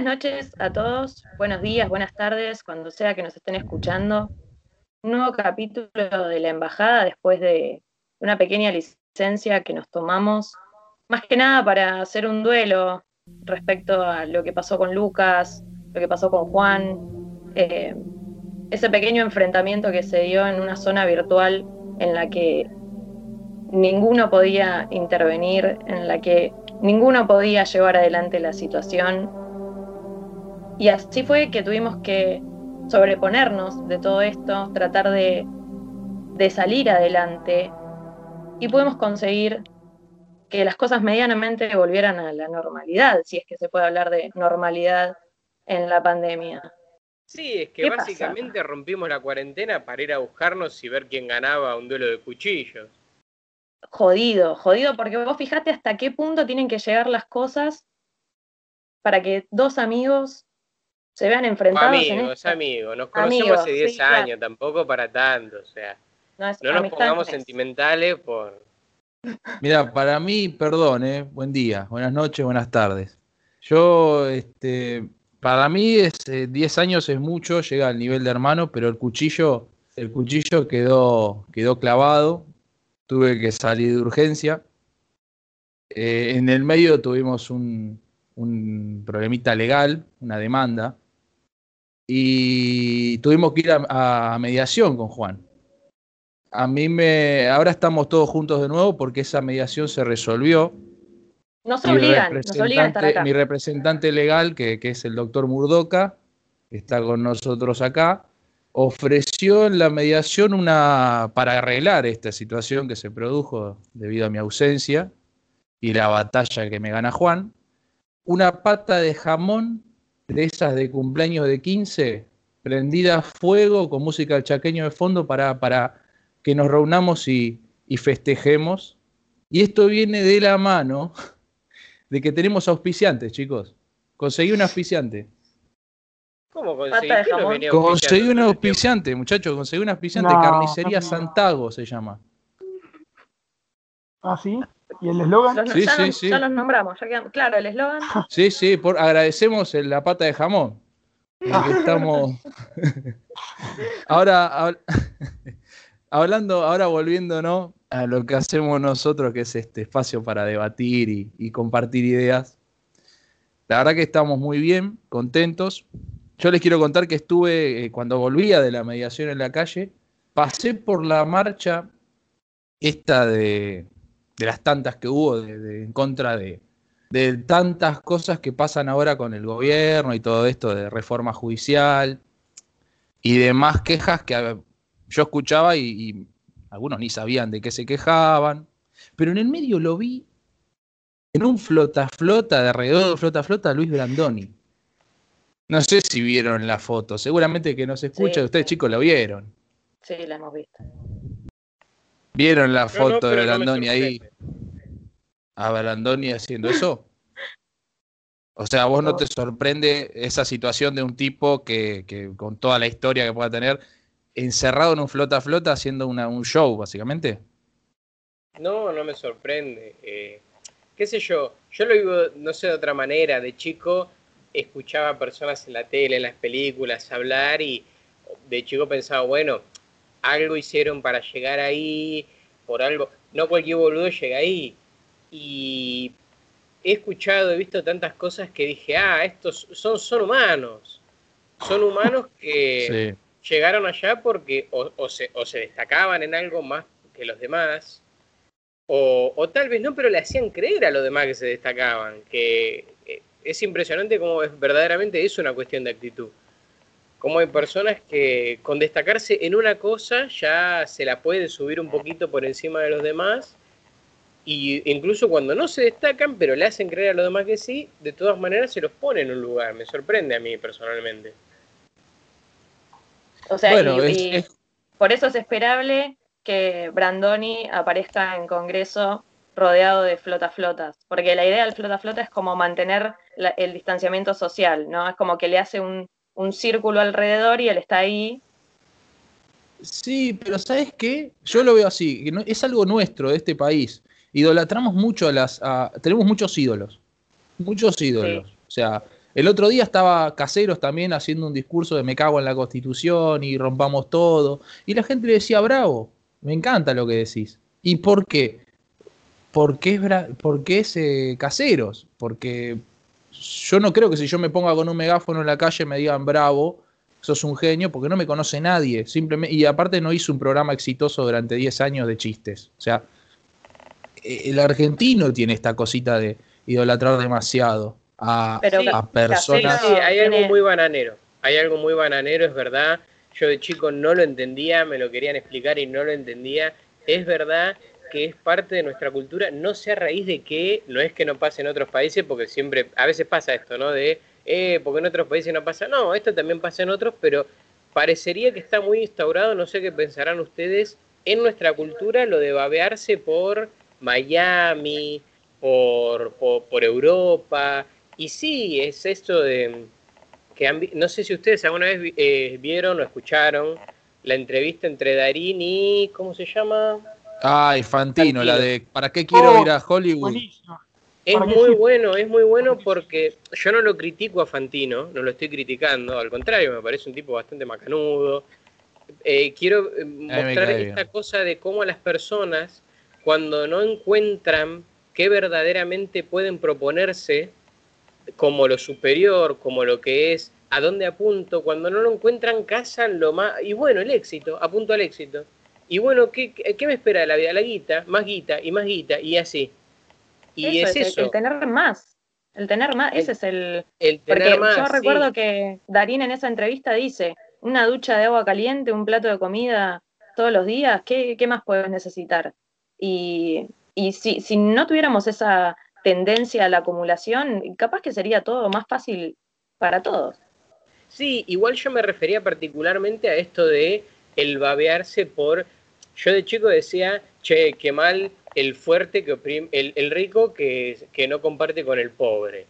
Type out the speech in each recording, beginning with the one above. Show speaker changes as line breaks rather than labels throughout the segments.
Buenas noches a todos, buenos días, buenas tardes, cuando sea que nos estén escuchando. Nuevo capítulo de la embajada después de una pequeña licencia que nos tomamos, más que nada para hacer un duelo respecto a lo que pasó con Lucas, lo que pasó con Juan, eh, ese pequeño enfrentamiento que se dio en una zona virtual en la que ninguno podía intervenir, en la que ninguno podía llevar adelante la situación y así fue que tuvimos que sobreponernos de todo esto, tratar de, salir adelante y pudimos conseguir que las cosas medianamente volvieran a la normalidad, si es que se puede hablar de normalidad en la pandemia.
Sí, es que básicamente rompimos la cuarentena para ir a buscarnos y ver quién ganaba un duelo de cuchillos.
Jodido, jodido, porque vos fijate hasta qué punto tienen que llegar las cosas para que dos amigos se vean enfrentados.
Amigos, amigos, nos conocemos hace 10 años, tampoco para tanto, o sea. No, nos pongamos sentimentales por.
Mira, para mí, perdón, eh, buen día, buenas noches, buenas tardes. Yo, este, para mí, es, 10 eh, años es mucho, llega al nivel de hermano, pero el cuchillo, el cuchillo quedó, quedó clavado, tuve que salir de urgencia. Eh, en el medio tuvimos un, un problemita legal, una demanda, y tuvimos que ir a, mediación con Juan. A mí me. Ahora estamos todos juntos de nuevo porque esa mediación se resolvió.
Nos obligan, nos obligan a estar acá.
Mi representante legal, que, es el doctor Murdoca, que está con nosotros acá, ofreció en la mediación una. para arreglar esta situación que se produjo debido a mi ausencia y la batalla que me gana Juan, una pata de jamón de esas de cumpleaños de 15, prendida a fuego con música del chaqueño de fondo para, para que nos reunamos y, festejemos. Y esto viene de la mano de que tenemos auspiciantes, chicos. Conseguí un auspiciante.
¿Cómo
conseguí? Conseguí un auspiciante, muchachos, conseguí un auspiciante. Carnicería Santago se llama.
Ah, sí. ¿Y el eslogan?
Sí, sí, sí. Ya los nombramos, claro, el eslogan.
Sí, sí, por, agradecemos la pata de jamón. estamos. ahora, hablando, ahora volviéndonos a lo que hacemos nosotros, que es este espacio para debatir y, compartir ideas. La verdad que estamos muy bien, contentos. Yo les quiero contar que estuve, eh, cuando volvía de la mediación en la calle, pasé por la marcha esta de, de las tantas que hubo en contra de, tantas cosas que pasan ahora con el gobierno y todo esto de reforma judicial y demás quejas que yo escuchaba y, algunos ni sabían de qué se quejaban, pero en el medio lo vi en un flota flota de alrededor de flota flota Luis Brandoni. No sé si vieron la foto, seguramente que no se escucha, ustedes chicos la vieron.
Sí, la hemos visto.
¿Vieron la foto de Brandoni ahí? ¿A Brandoni haciendo eso? O sea, vos no te sorprende esa situación de un tipo que, con toda la historia que pueda tener, encerrado en un flota flota haciendo un show, básicamente.
No, no me sorprende. Eh, qué sé yo, yo lo digo, no sé, de otra manera. De chico escuchaba personas en la tele, en las películas, hablar y de chico pensaba, bueno, algo hicieron para llegar ahí, por algo, no cualquier boludo llega ahí. Y he escuchado, he visto tantas cosas que dije, ah, estos son, son humanos, son humanos que llegaron allá porque o, se, o, se, destacaban en algo más que los demás, o, o, tal vez no, pero le hacían creer a los demás que se destacaban, que eh, es impresionante cómo es, verdaderamente es una cuestión de actitud como hay personas que con destacarse en una cosa ya se la puede subir un poquito por encima de los demás y incluso cuando no se destacan pero le hacen creer a los demás que sí, de todas maneras se los pone en un lugar, me sorprende a mí personalmente.
O sea, y, por eso es esperable que Brandoni aparezca en Congreso rodeado de flota flotas, porque la idea del flota flota es como mantener el distanciamiento social, ¿no? Es como que le hace un, un círculo alrededor y él está ahí.
Sí, pero ¿sabes qué? Yo lo veo así, que es algo nuestro de este país. Idolatramos mucho a las... tenemos muchos ídolos, muchos ídolos. O sea, El otro día estaba Caseros también haciendo un discurso de me cago en la constitución y rompamos todo. Y la gente le decía, bravo, me encanta lo que decís. ¿Y por qué? Porque es, porque es eh, Caseros. Porque yo no creo que si yo me ponga con un megáfono en la calle me digan bravo, sos un genio, porque no me conoce nadie. Simplemente, y aparte no hizo un programa exitoso durante 10 años de chistes. O sea, e, el argentino tiene esta cosita de idolatrar demasiado a, personas.
Sí, hay algo muy bananero. Hay algo muy bananero, es verdad. Yo de chico no lo entendía, me lo querían explicar y no lo entendía. Es verdad que es parte de nuestra cultura, no sé a raíz de qué, no es que no pase en otros países, porque siempre, a veces pasa esto, ¿no? De eh, porque en otros países no pasa. No, esto también pasa en otros, pero parecería que está muy instaurado, no sé qué pensarán ustedes, en nuestra cultura lo de babearse por Miami, por, por, Europa. Y sí, es esto de que no sé si ustedes alguna vez eh, vieron o escucharon la entrevista entre Darín y ¿cómo se llama?
Ay, Fantino, la de ¿Para qué quiero oh, ir a Hollywood?
Es muy bueno, es muy bueno porque yo no lo critico a Fantino, no lo estoy criticando, al contrario, me parece un tipo bastante macanudo. Eh, quiero eh, mostrar esta cosa de cómo las personas, cuando no encuentran qué verdaderamente pueden proponerse como lo superior, como lo que es, a dónde apunto, cuando no lo encuentran, cazan lo más... Y bueno, el éxito, apunto al éxito. Y bueno, ¿qué, qué me espera de la vida? La guita, más guita y más guita, y así.
Y es eso. El, tener más. El tener más, ese es el. porque yo recuerdo que Darín en esa entrevista dice: una ducha de agua caliente, un plato de comida todos los días, ¿qué, más puedes necesitar? Y, si, si no tuviéramos esa tendencia a la acumulación, capaz que sería todo más fácil para todos.
Sí, igual yo me refería particularmente a esto de el babearse por. Yo de chico decía, che, qué mal el fuerte que oprime, el, rico que, que, no comparte con el pobre.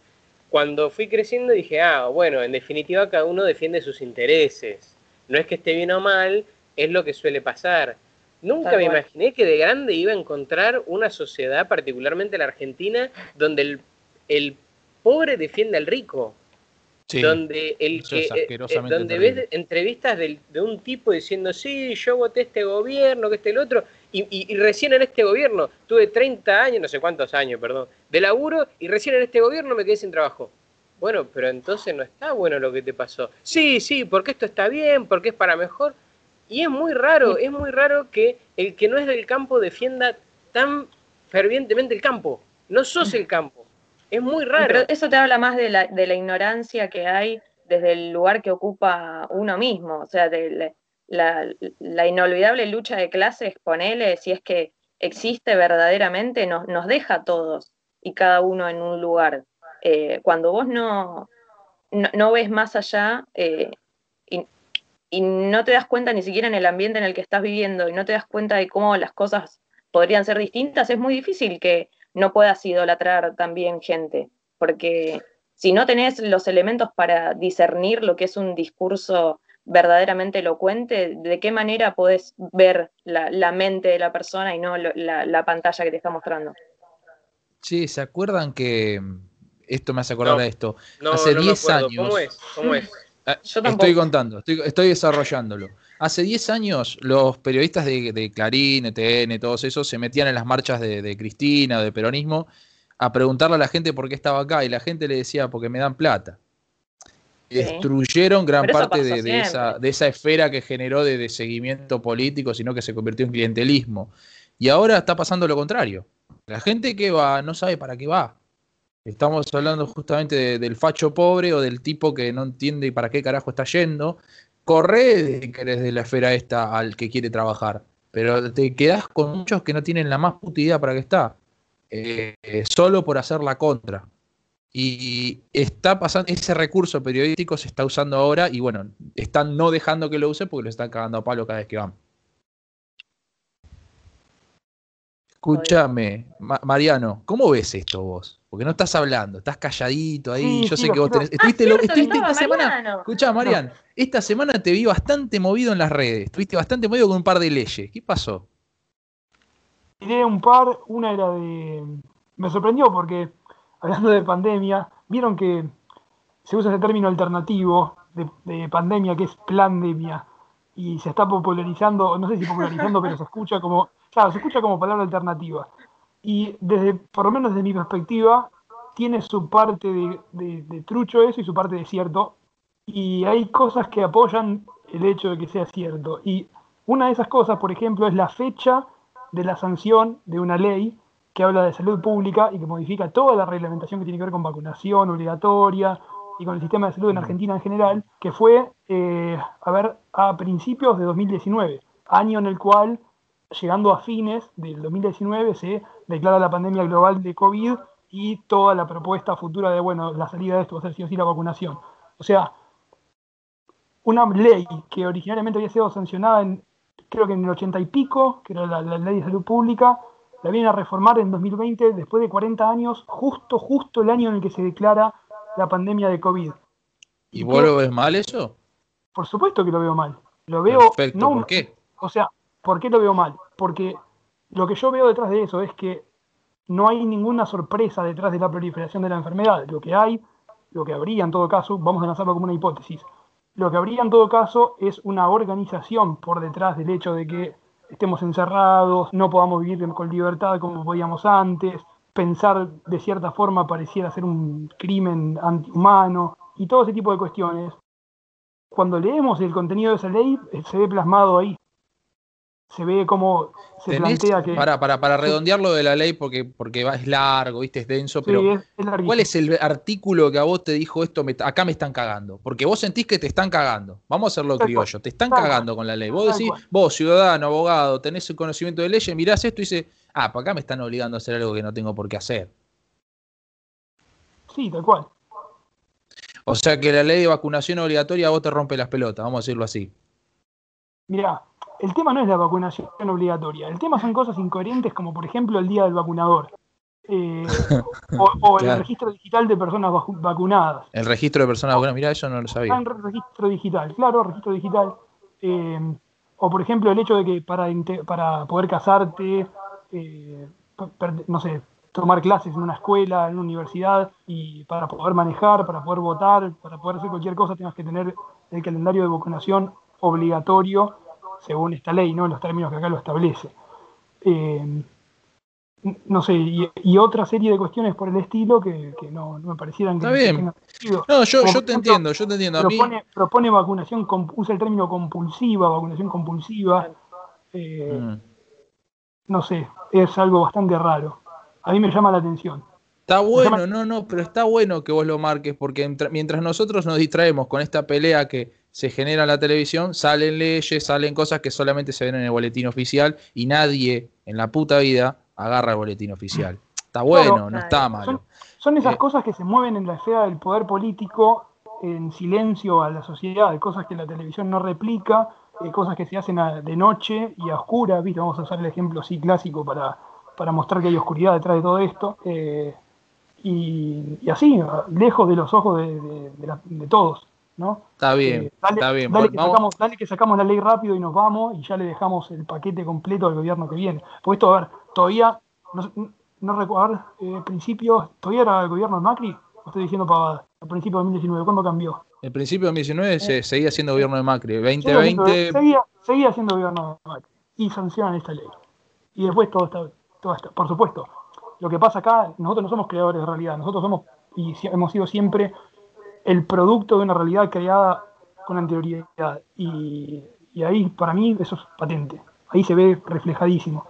Cuando fui creciendo dije, ah, bueno, en definitiva cada uno defiende sus intereses. No es que esté bien o mal, es lo que suele pasar. Nunca me imaginé que de grande iba a encontrar una sociedad, particularmente la Argentina, donde el, el pobre defiende al rico donde el que eh, eh, donde ves entrevistas de, un tipo diciendo sí yo voté este gobierno que este el otro y, recién en este gobierno tuve 30 años no sé cuántos años perdón de laburo y recién en este gobierno me quedé sin trabajo. Bueno pero entonces no está bueno lo que te pasó. Sí sí porque esto está bien porque es para mejor y es muy raro es muy raro que el que no es del campo defienda tan fervientemente el campo. No sos el campo es muy raro. Pero
eso te habla más de la, de la ignorancia que hay desde el lugar que ocupa uno mismo, o sea, de la, la, inolvidable lucha de clases, ponele, si es que existe verdaderamente, nos, nos deja a todos y cada uno en un lugar. Eh, cuando vos no, no, ves más allá eh, y, y, no te das cuenta ni siquiera en el ambiente en el que estás viviendo y no te das cuenta de cómo las cosas podrían ser distintas, es muy difícil que no puedas idolatrar también gente, porque si no tenés los elementos para discernir lo que es un discurso verdaderamente elocuente, ¿de qué manera podés ver la, mente de la persona y no la, pantalla que te está mostrando?
Sí, ¿se acuerdan que esto me hace acordar de esto? Hace 10 años.
¿Cómo es? ¿Cómo es?
Ah, estoy contando, estoy, estoy desarrollándolo. Hace 10 años los periodistas de, Clarín, ETN, todos esos, se metían en las marchas de, Cristina, de peronismo, a preguntarle a la gente por qué estaba acá y la gente le decía porque me dan plata. Destruyeron gran parte de, esa, de, esa, esfera que generó de, seguimiento político, sino que se convirtió en clientelismo. Y ahora está pasando lo contrario. La gente que va no sabe para qué va. Estamos hablando justamente del facho pobre o del tipo que no entiende para qué carajo está yendo corre de que eres de la esfera esta al que quiere trabajar, pero te quedas con muchos que no tienen la más puta idea para qué está, eh, solo por hacer la contra. Y está pasando, ese recurso periodístico se está usando ahora y bueno, están no dejando que lo use porque lo están cagando a palo cada vez que van. Escúchame, Mariano, ¿cómo ves esto vos? Porque no estás hablando, estás calladito ahí. Yo sé que vos tenés. Estuviste, esta semana. Escuchá, Marian, esta semana te vi bastante movido en las redes. Estuviste bastante movido con un par de leyes. ¿Qué pasó?
Tiré un par, una era de. Me sorprendió porque, hablando de pandemia, vieron que se usa ese término alternativo de, de pandemia que es pandemia y se está popularizando, no sé si popularizando, pero se escucha como, claro, se escucha como palabra alternativa. Y desde, por lo menos desde mi perspectiva, tiene su parte de, trucho eso y su parte de cierto. Y hay cosas que apoyan el hecho de que sea cierto. Y una de esas cosas, por ejemplo, es la fecha de la sanción de una ley que habla de salud pública y que modifica toda la reglamentación que tiene que ver con vacunación obligatoria y con el sistema de salud en Argentina en general, que fue, eh, a ver, a principios de 2019, año en el cual, llegando a fines del 2019, se declara la pandemia global de COVID y toda la propuesta futura de, bueno, la salida de esto va a ser sí o sí la vacunación. O sea, una ley que originariamente había sido sancionada en, creo que en el 80 y pico, que era la, la ley de salud pública, la vienen a reformar en 2020, después de 40 años, justo, justo el año en el que se declara la pandemia de COVID.
¿Y vos lo ves mal eso?
Por supuesto que lo veo mal. Lo veo.
Perfecto,
no,
¿por qué?
O sea, ¿por qué lo veo mal? Porque lo que yo veo detrás de eso es que no hay ninguna sorpresa detrás de la proliferación de la enfermedad. Lo que hay, lo que habría en todo caso, vamos a lanzarlo como una hipótesis, lo que habría en todo caso es una organización por detrás del hecho de que estemos encerrados, no podamos vivir con libertad como podíamos antes, pensar de cierta forma pareciera ser un crimen antihumano y todo ese tipo de cuestiones. Cuando leemos el contenido de esa ley, se ve plasmado ahí. Se ve cómo se
Tenés-
plantea que...
Para, para, para redondearlo de la ley, porque, porque es largo, ¿viste? Es denso,
Sí,
pero
es- es larguísimo.
¿cuál es el artículo que a vos te dijo esto? me- acá me están cagando. Porque vos sentís que te están cagando. Vamos a hacerlo
Tal
criollo. Te están cagando con la ley. Vos decís, vos, ciudadano, abogado, tenés el conocimiento de leyes, mirás esto y dices, ah, para acá me están obligando a hacer algo que no tengo por qué hacer.
Sí, tal cual.
O sea que la ley de vacunación obligatoria a vos te rompe las pelotas, vamos a decirlo así.
Mirá, el tema no es la vacunación obligatoria. El tema son cosas incoherentes como, por ejemplo, el día del vacunador. Eh, o o el registro digital de personas vacu- vacunadas.
El registro de personas vacunadas, mirá, eso no lo sabía.
re- registro digital, claro, registro digital. Eh, o por ejemplo el hecho de que para, poder casarte, eh, no sé, tomar clases en una escuela, en una universidad, y para poder manejar, para poder votar, para poder hacer cualquier cosa, tengas que tener el calendario de vacunación obligatorio según esta ley, ¿no? En los términos que acá lo establece. Eh, no sé, y, y otra serie de cuestiones por el estilo que, que no, no me parecieran que
Está bien.
tengan sentido.
No, yo,
Como
yo te
ejemplo,
entiendo, yo te entiendo. A mí,
propone, propone vacunación, usa el término compulsiva, vacunación compulsiva. eh,
Mm.
No sé, es algo bastante raro. A mí me llama la atención.
Está bueno,
llama-
no, no, pero está bueno que vos lo marques, porque entra- mientras nosotros nos distraemos con esta pelea que se genera en la televisión, salen leyes, salen cosas que solamente se ven en el boletín oficial y nadie en la puta vida agarra el boletín oficial. Está bueno, no está malo.
Son, son esas
Eh.
cosas que se mueven en la esfera del poder político en silencio a la sociedad, cosas que la televisión no replica, cosas que se hacen a- de noche y a oscuras, ¿viste? Vamos a usar el ejemplo así clásico para, para mostrar que hay oscuridad detrás de todo esto. eh, y, y así, lejos de los ojos de, de- de la- de todos, ¿no?
Está bien,
Eh, dale,
está bien.
dale que
vamos-
sacamos, dale que sacamos la ley rápido y nos vamos y ya le dejamos el paquete completo al gobierno que viene. Porque esto, a ver, todavía, no, no recuerdo, eh, principios, todavía era el gobierno de Macri, o estoy diciendo pavada, a principios de 2019, ¿cuándo cambió?
el principio de 2019 se seguía siendo gobierno de Macri.
Seguía siendo-
2020,
Seguía, seguía siendo gobierno de Macri y sancionan esta ley. Y después todo está, todo está, por supuesto, lo que pasa acá, nosotros no somos creadores de realidad, nosotros somos y hemos sido siempre el producto de una realidad creada con anterioridad. Y, y ahí, para mí, eso es patente. Ahí se ve reflejadísimo.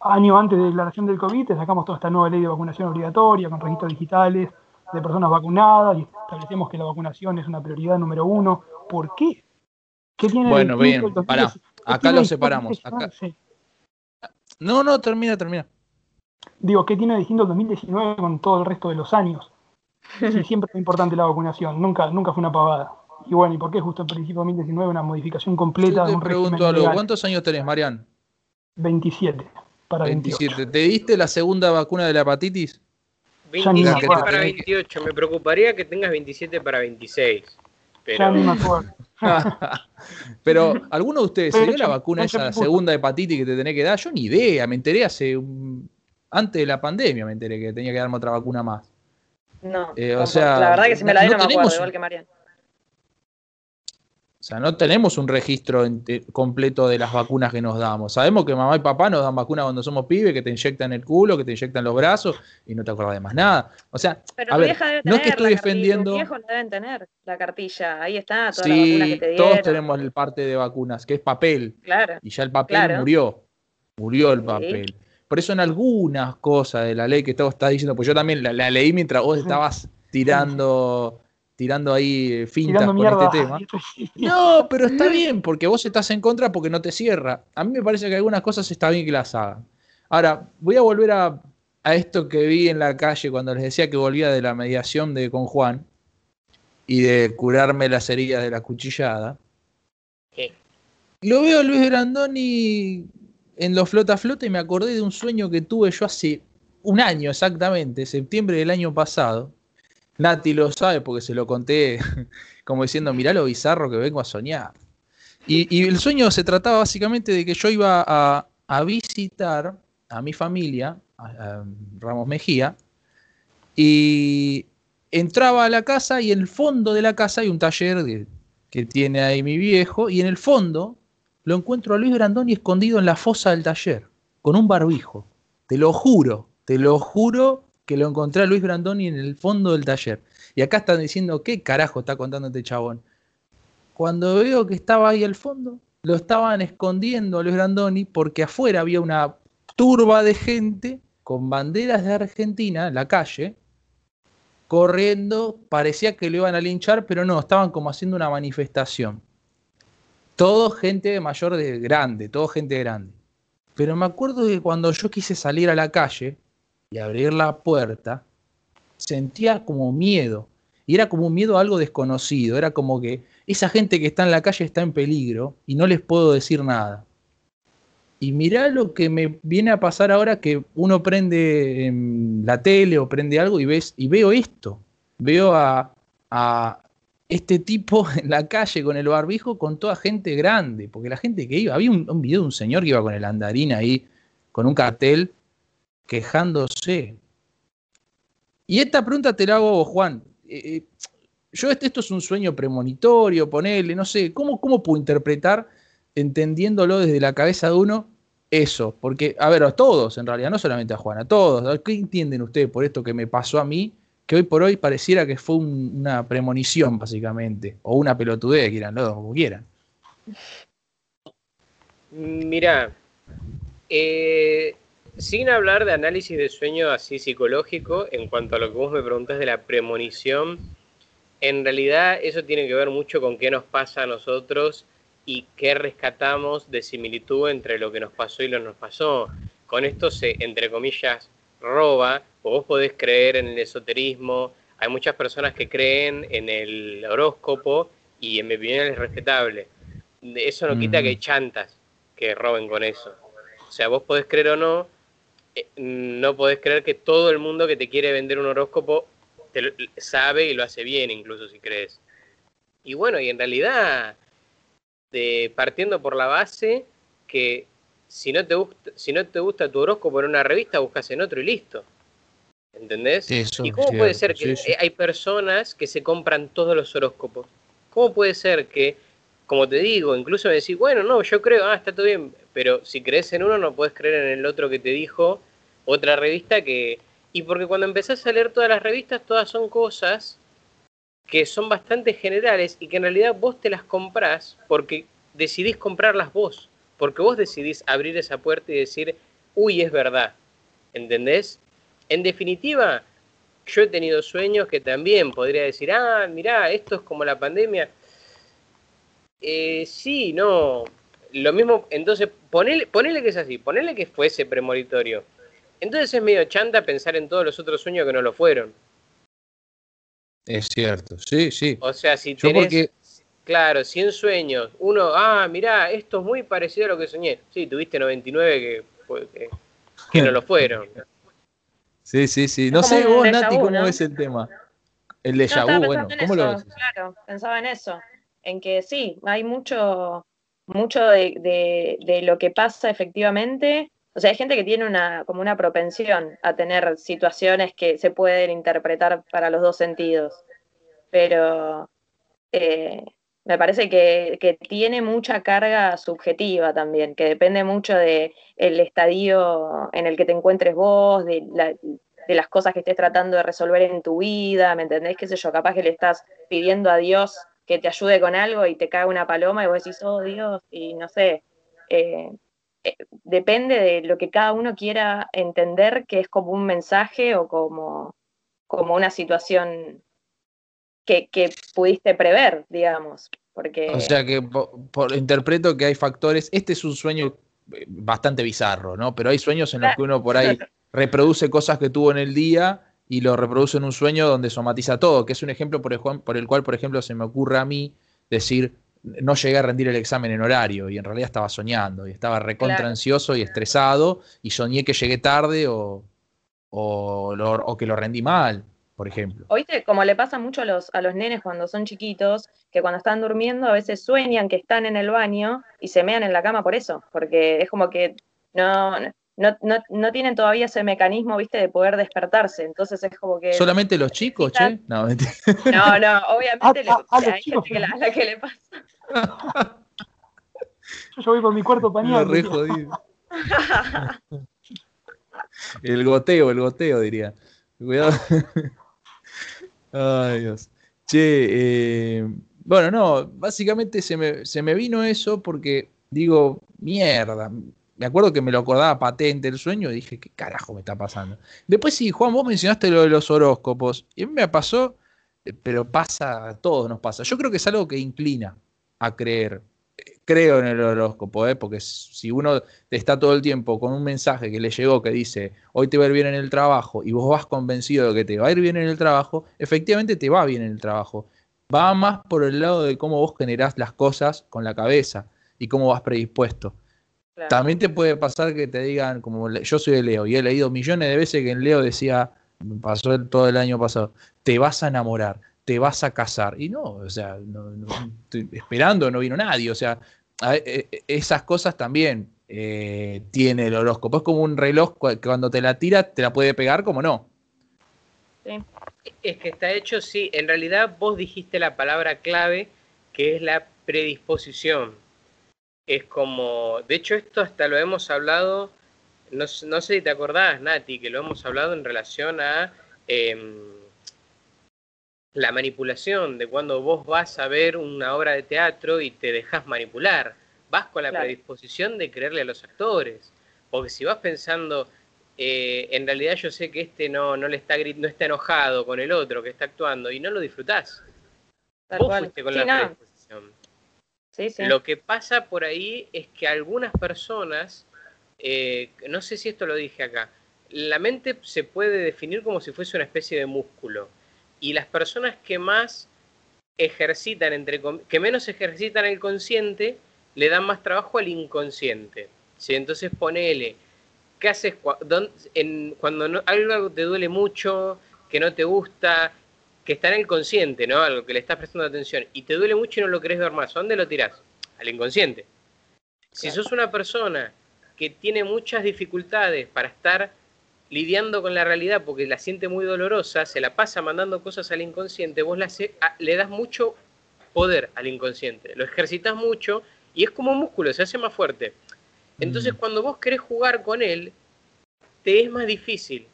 Año antes de la declaración del COVID, sacamos toda esta nueva ley de vacunación obligatoria, con registros digitales de personas vacunadas, y establecemos que la vacunación es una prioridad número uno. ¿Por qué? ¿Qué tiene
Bueno, bien, pará.
2019? ¿Qué
Acá lo separamos,
2019?
acá-
Sí.
no, no, termina, termina.
Digo, ¿qué tiene distinto el 2019 con todo el resto de los años? Sí, siempre fue importante la vacunación, nunca, nunca fue una pavada. Y bueno, ¿y por qué justo al principio de 2019 una modificación completa
Yo
de
te
un
pregunto algo,
legal?
¿cuántos años tenés, Marian?
27 para 28.
27. ¿Te diste la segunda vacuna de la hepatitis?
Ya ni me
27
acuerdo.
para 28. Me preocuparía que tengas 27 para 26.
Ya
Pero
ni me acuerdo.
Pero, ¿alguno de ustedes se dio la vacuna esa segunda hepatitis que te tenés que dar? Yo ni idea, me enteré hace un- antes de la pandemia, me enteré que tenía que darme otra vacuna más.
No,
Eh, o sea,
la verdad que si me la di
no
no, me acuerdo, igual que Marian.
O sea, no tenemos un registro completo de las vacunas que nos damos. Sabemos que mamá y papá nos dan vacunas cuando somos pibes, que te inyectan el culo, que te inyectan los brazos y no te acuerdas de más nada. O sea,
Pero
a
tu
ver,
vieja debe
no es que estoy defendiendo.
Tus viejos deben tener, la cartilla. Ahí está, todas las vacunas que
Sí,
te dieron.
todos tenemos el parte de vacunas, que es papel.
Claro.
Y ya el papel
Claro.
murió. Murió el
Sí.
Por eso en algunas cosas de la ley que todo está diciendo, pues yo también la, la leí mientras vos estabas tirando, tirando ahí fintas
Tirando
con
mierda.
este tema. No, pero está bien, porque vos estás en contra porque no te cierra. A mí me parece que algunas cosas está bien que las hagan. Ahora, voy a volver a, a esto que vi en la calle cuando les decía que volvía de la mediación de con Juan y de curarme las heridas de la cuchillada.
¿Qué?
Lo veo a Luis Brandoni en los flota flota me acordé de un sueño que tuve yo hace un año exactamente, septiembre del año pasado. Nati lo sabe porque se lo conté como diciendo, mirá lo bizarro que vengo a soñar. Y, el sueño se trataba básicamente de que yo iba a, visitar a mi familia, a Ramos Mejía, y entraba a la casa y en el fondo de la casa hay un taller de- que tiene ahí mi viejo, y en el fondo lo encuentro a Luis Brandoni escondido en la fosa del taller, con un barbijo. Te lo juro, te lo juro que lo encontré a Luis Brandoni en el fondo del taller. Y acá están diciendo, ¿qué carajo está contando este chabón? Cuando veo que estaba ahí al fondo, lo estaban escondiendo a Luis Brandoni porque afuera había una turba de gente con banderas de Argentina en la calle, corriendo, parecía que lo iban a linchar, pero no, estaban como haciendo una manifestación. Todo gente mayor de grande, todo gente grande. Pero me acuerdo que cuando yo quise salir a la calle y abrir la puerta, sentía como miedo. Y era como un miedo a algo desconocido. Era como que esa gente que está en la calle está en peligro y no les puedo decir nada. Y mirá lo que me viene a pasar ahora que uno prende en la tele o prende algo y ves y veo esto. Veo a este tipo en la calle con el barbijo con toda gente grande, porque la gente que iba, había un, video de un señor que iba con el andarín ahí, con un cartel, quejándose. Y esta pregunta te la hago Juan. Eh, eh, yo, este- esto es un sueño premonitorio, ponele, no sé, ¿cómo, ¿cómo puedo interpretar, entendiéndolo desde la cabeza de uno, eso? Porque, a ver, a todos, en realidad, no solamente a Juan, a todos, ¿qué entienden ustedes por esto que me pasó a mí? Que hoy por hoy pareciera que fue un- una premonición, básicamente, o una pelotudez, quieranlo, como quieran.
Mira, eh, sin hablar de análisis de sueño así psicológico, en cuanto a lo que vos me preguntás de la premonición, en realidad eso tiene que ver mucho con qué nos pasa a nosotros y qué rescatamos de similitud entre lo que nos pasó y lo que nos pasó. Con esto se, entre comillas, roba, o vos podés creer en el esoterismo, hay muchas personas que creen en el horóscopo y en mi opinión es respetable. Eso no quita
Mm.
que hay chantas que roben con eso. O sea, vos podés creer o no, eh, no podés creer que todo el mundo que te quiere vender un horóscopo te lo- sabe y lo hace bien, incluso si crees. Y bueno, y en realidad, de- partiendo por la base que si no te gusta, si no te gusta tu horóscopo en una revista, buscas en otro y listo. ¿Entendés?
Eso
¿Y cómo puede ser que
sí, sí.
hay personas que se compran todos los horóscopos? ¿Cómo puede ser que, como te digo, incluso me decís, bueno, no, yo creo, ah, está todo bien, pero si crees en uno no puedes creer en el otro que te dijo otra revista que... Y porque cuando empezás a leer todas las revistas, todas son cosas que son bastante generales y que en realidad vos te las comprás porque decidís comprarlas vos, porque vos decidís abrir esa puerta y decir, uy, es verdad, ¿entendés? En definitiva, yo he tenido sueños que también podría decir, ah, mirá, esto es como la pandemia. Eh, sí, no. Lo mismo, entonces, ponele, ponele que es así, ponele que fuese premonitorio. Entonces es medio chanta pensar en todos los otros sueños que no lo fueron.
Es cierto, sí, sí.
O sea, si
Yo
tenés,
porque,
claro, 100 sueños, uno, ah, mirá, esto es muy parecido a lo que soñé. Sí, tuviste 99 que, fue- que, que no lo fueron.
sí, sí, sí. No sé, vos,
déjà
Nati, ¿cómo
¿no?
ves el tema? El
No, estaba
vu, bueno, ¿cómo lo ves?
Claro, pensaba en eso, en que sí, hay mucho, mucho de, de- de lo que pasa efectivamente, o sea, hay gente que tiene una, como una propensión a tener situaciones que se pueden interpretar para los dos sentidos, pero eh, me parece que, tiene mucha carga subjetiva también, que depende mucho del el estadio en el que te encuentres vos, de, de las cosas que estés tratando de resolver en tu vida, ¿me entendés? ¿Qué sé yo? Capaz que le estás pidiendo a Dios que te ayude con algo y te cae una paloma y vos decís, oh Dios, y no sé. Eh, eh, depende de lo que cada uno quiera entender que es como un mensaje o como, como una situación que, pudiste prever, digamos. Porque...
O sea que por, interpreto que hay factores, este es un sueño eh, bastante bizarro, ¿no? Pero hay sueños en los que uno por ahí reproduce cosas que tuvo en el día y lo reproduce en un sueño donde somatiza todo, que es un ejemplo por el, por el cual, por ejemplo, se me ocurre a mí decir, no llegué a rendir el examen en horario y en realidad estaba soñando y estaba recontra ansioso y estresado y soñé que llegué tarde o, o, que lo rendí mal, por ejemplo.
Oíste, como le pasa mucho a los, a los nenes cuando son chiquitos, que cuando están durmiendo a veces sueñan que están en el baño y se mean en la cama por eso, porque es como que no, no, no, no, tienen todavía ese mecanismo, viste, de poder despertarse. Entonces es como que.
¿Solamente los chicos, che?
No, no, no, obviamente a, a, hay gente que la, que le pasa.
Yo voy con mi cuarto pañal.
re jodido. el goteo, el goteo, diría. Cuidado. Ay, Dios. Che, eh, bueno, no, básicamente se me, se me vino eso porque digo, mierda, me acuerdo que me lo acordaba patente el sueño y dije, ¿qué carajo me está pasando? Después sí, Juan, vos mencionaste lo de los horóscopos y a mí me pasó, eh, pero pasa, a todos nos pasa. Yo creo que es algo que inclina a creer. Creo en el horóscopo, ¿eh? porque si uno está todo el tiempo con un mensaje que le llegó que dice, hoy te va a ir bien en el trabajo, y vos vas convencido de que te va a ir bien en el trabajo, efectivamente te va bien en el trabajo. Va más por el lado de cómo vos generás las cosas con la cabeza y cómo vas predispuesto. También te puede pasar que te digan, como yo soy de Leo y he leído millones de veces que en Leo decía, pasó todo el año pasado, te vas a enamorar, te vas a casar. Y no, o sea, no, esperando, no vino nadie. O sea, e, e, esas cosas también eh, tiene el horóscopo. Es como un reloj que cuando te la tira, te la puede pegar, como no.
Es que está hecho, sí. En realidad vos dijiste la palabra clave, que es la predisposición es como, de hecho esto hasta lo hemos hablado, no, sé si te acordás, Nati, que lo hemos hablado en relación a em, la manipulación, de cuando vos vas a ver una obra de teatro y te dejas manipular, vas con la predisposición de creerle a los actores, porque si vas pensando, eh, en realidad yo sé que este no, no, le está, no está enojado con el otro que está actuando y no lo disfrutás. vos fuiste con la predisposición. Lo que pasa por ahí es que algunas personas, eh, no sé si esto lo dije acá, la mente se puede definir como si fuese una especie de músculo. Y las personas que más ejercitan, entre que menos ejercitan el consciente, le dan más trabajo al inconsciente. ¿sí? Entonces ponele, ¿qué haces cuando algo te duele mucho, que no te gusta, que está en el consciente, ¿no? Algo que le estás prestando atención y te duele mucho y no lo querés ver más, ¿a dónde lo tirás? Al inconsciente. Si sos una persona que tiene muchas dificultades para estar lidiando con la realidad porque la siente muy dolorosa, se la pasa mandando cosas al inconsciente, vos le das mucho poder al inconsciente, lo ejercitas mucho y es como un músculo, se hace más fuerte. Entonces mm. cuando vos querés jugar con él, te es más difícil,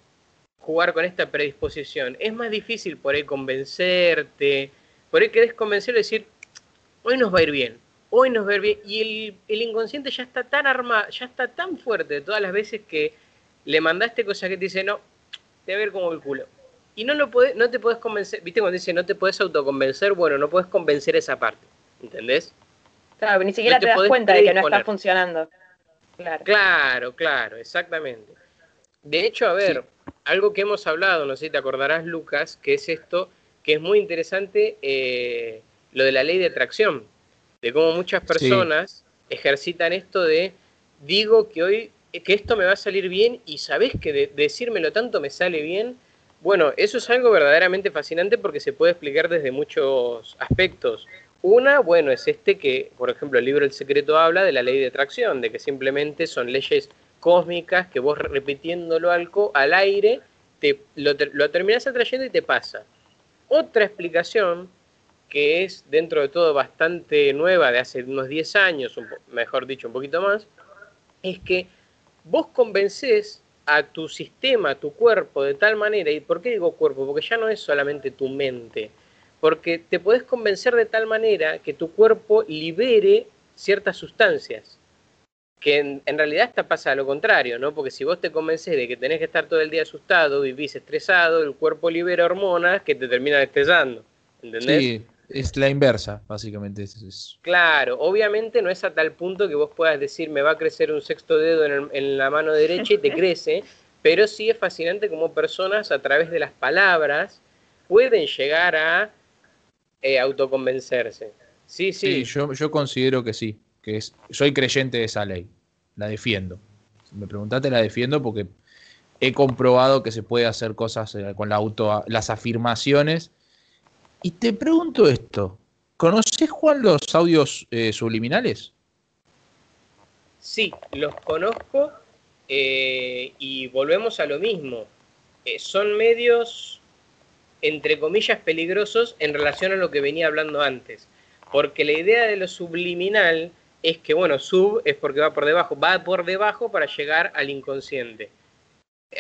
jugar con esta predisposición. Es más difícil por ahí convencerte, por ahí querés convencer y decir, hoy nos va a ir bien, hoy nos va a ir bien. Y el, inconsciente ya está tan armado, ya está tan fuerte todas las veces que le mandaste cosas que te dicen, no, te ver como el culo. Y no, lo podés, no te puedes convencer, viste cuando dice no te puedes autoconvencer, bueno, no puedes convencer esa parte, ¿entendés?
Claro, ni siquiera te, das cuenta de que no está funcionando.
Claro. claro, claro, exactamente. De hecho, a ver, algo que hemos hablado, no sé si te acordarás, Lucas, que es esto, que es muy interesante, eh, lo de la ley de atracción, de cómo muchas personas ejercitan esto de, digo que hoy, que esto me va a salir bien y sabes que de, decírmelo tanto me sale bien. Bueno, eso es algo verdaderamente fascinante porque se puede explicar desde muchos aspectos. Una, bueno, es este que, por ejemplo, el libro El Secreto habla de la ley de atracción, de que simplemente son leyes cósmicas que vos repitiéndolo al, al aire te, lo, lo terminás atrayendo y te pasa. Otra explicación que es dentro de todo bastante nueva de hace unos 10 años, mejor dicho, un poquito más, es que vos convencés a tu sistema, a tu cuerpo de tal manera, ¿y por qué digo cuerpo? Porque ya no es solamente tu mente, porque te podés convencer de tal manera que tu cuerpo libere ciertas sustancias, que en, realidad está pasa a lo contrario, ¿no? Porque si vos te convences de que tenés que estar todo el día asustado, vivís estresado, el cuerpo libera hormonas que te terminan estresando, ¿entendés?
Sí, es la inversa, básicamente. Es,
Claro, obviamente no es a tal punto que vos puedas decir me va a crecer un sexto dedo en, la mano derecha y te crece, pero sí es fascinante como personas a través de las palabras pueden llegar a eh, autoconvencerse. Sí, sí.
sí yo, yo, considero que sí, que es, soy creyente de esa ley, la defiendo. Si me preguntaste, la defiendo porque he comprobado que se puede hacer cosas eh, con la auto, las afirmaciones y te pregunto esto, ¿conoces, Juan, los audios eh, subliminales?
Sí, los conozco eh, y volvemos a lo mismo. Eh, son medios, entre comillas, peligrosos en relación a lo que venía hablando antes. Porque la idea de lo subliminal es que, bueno, sub es porque va por debajo, va por debajo para llegar al inconsciente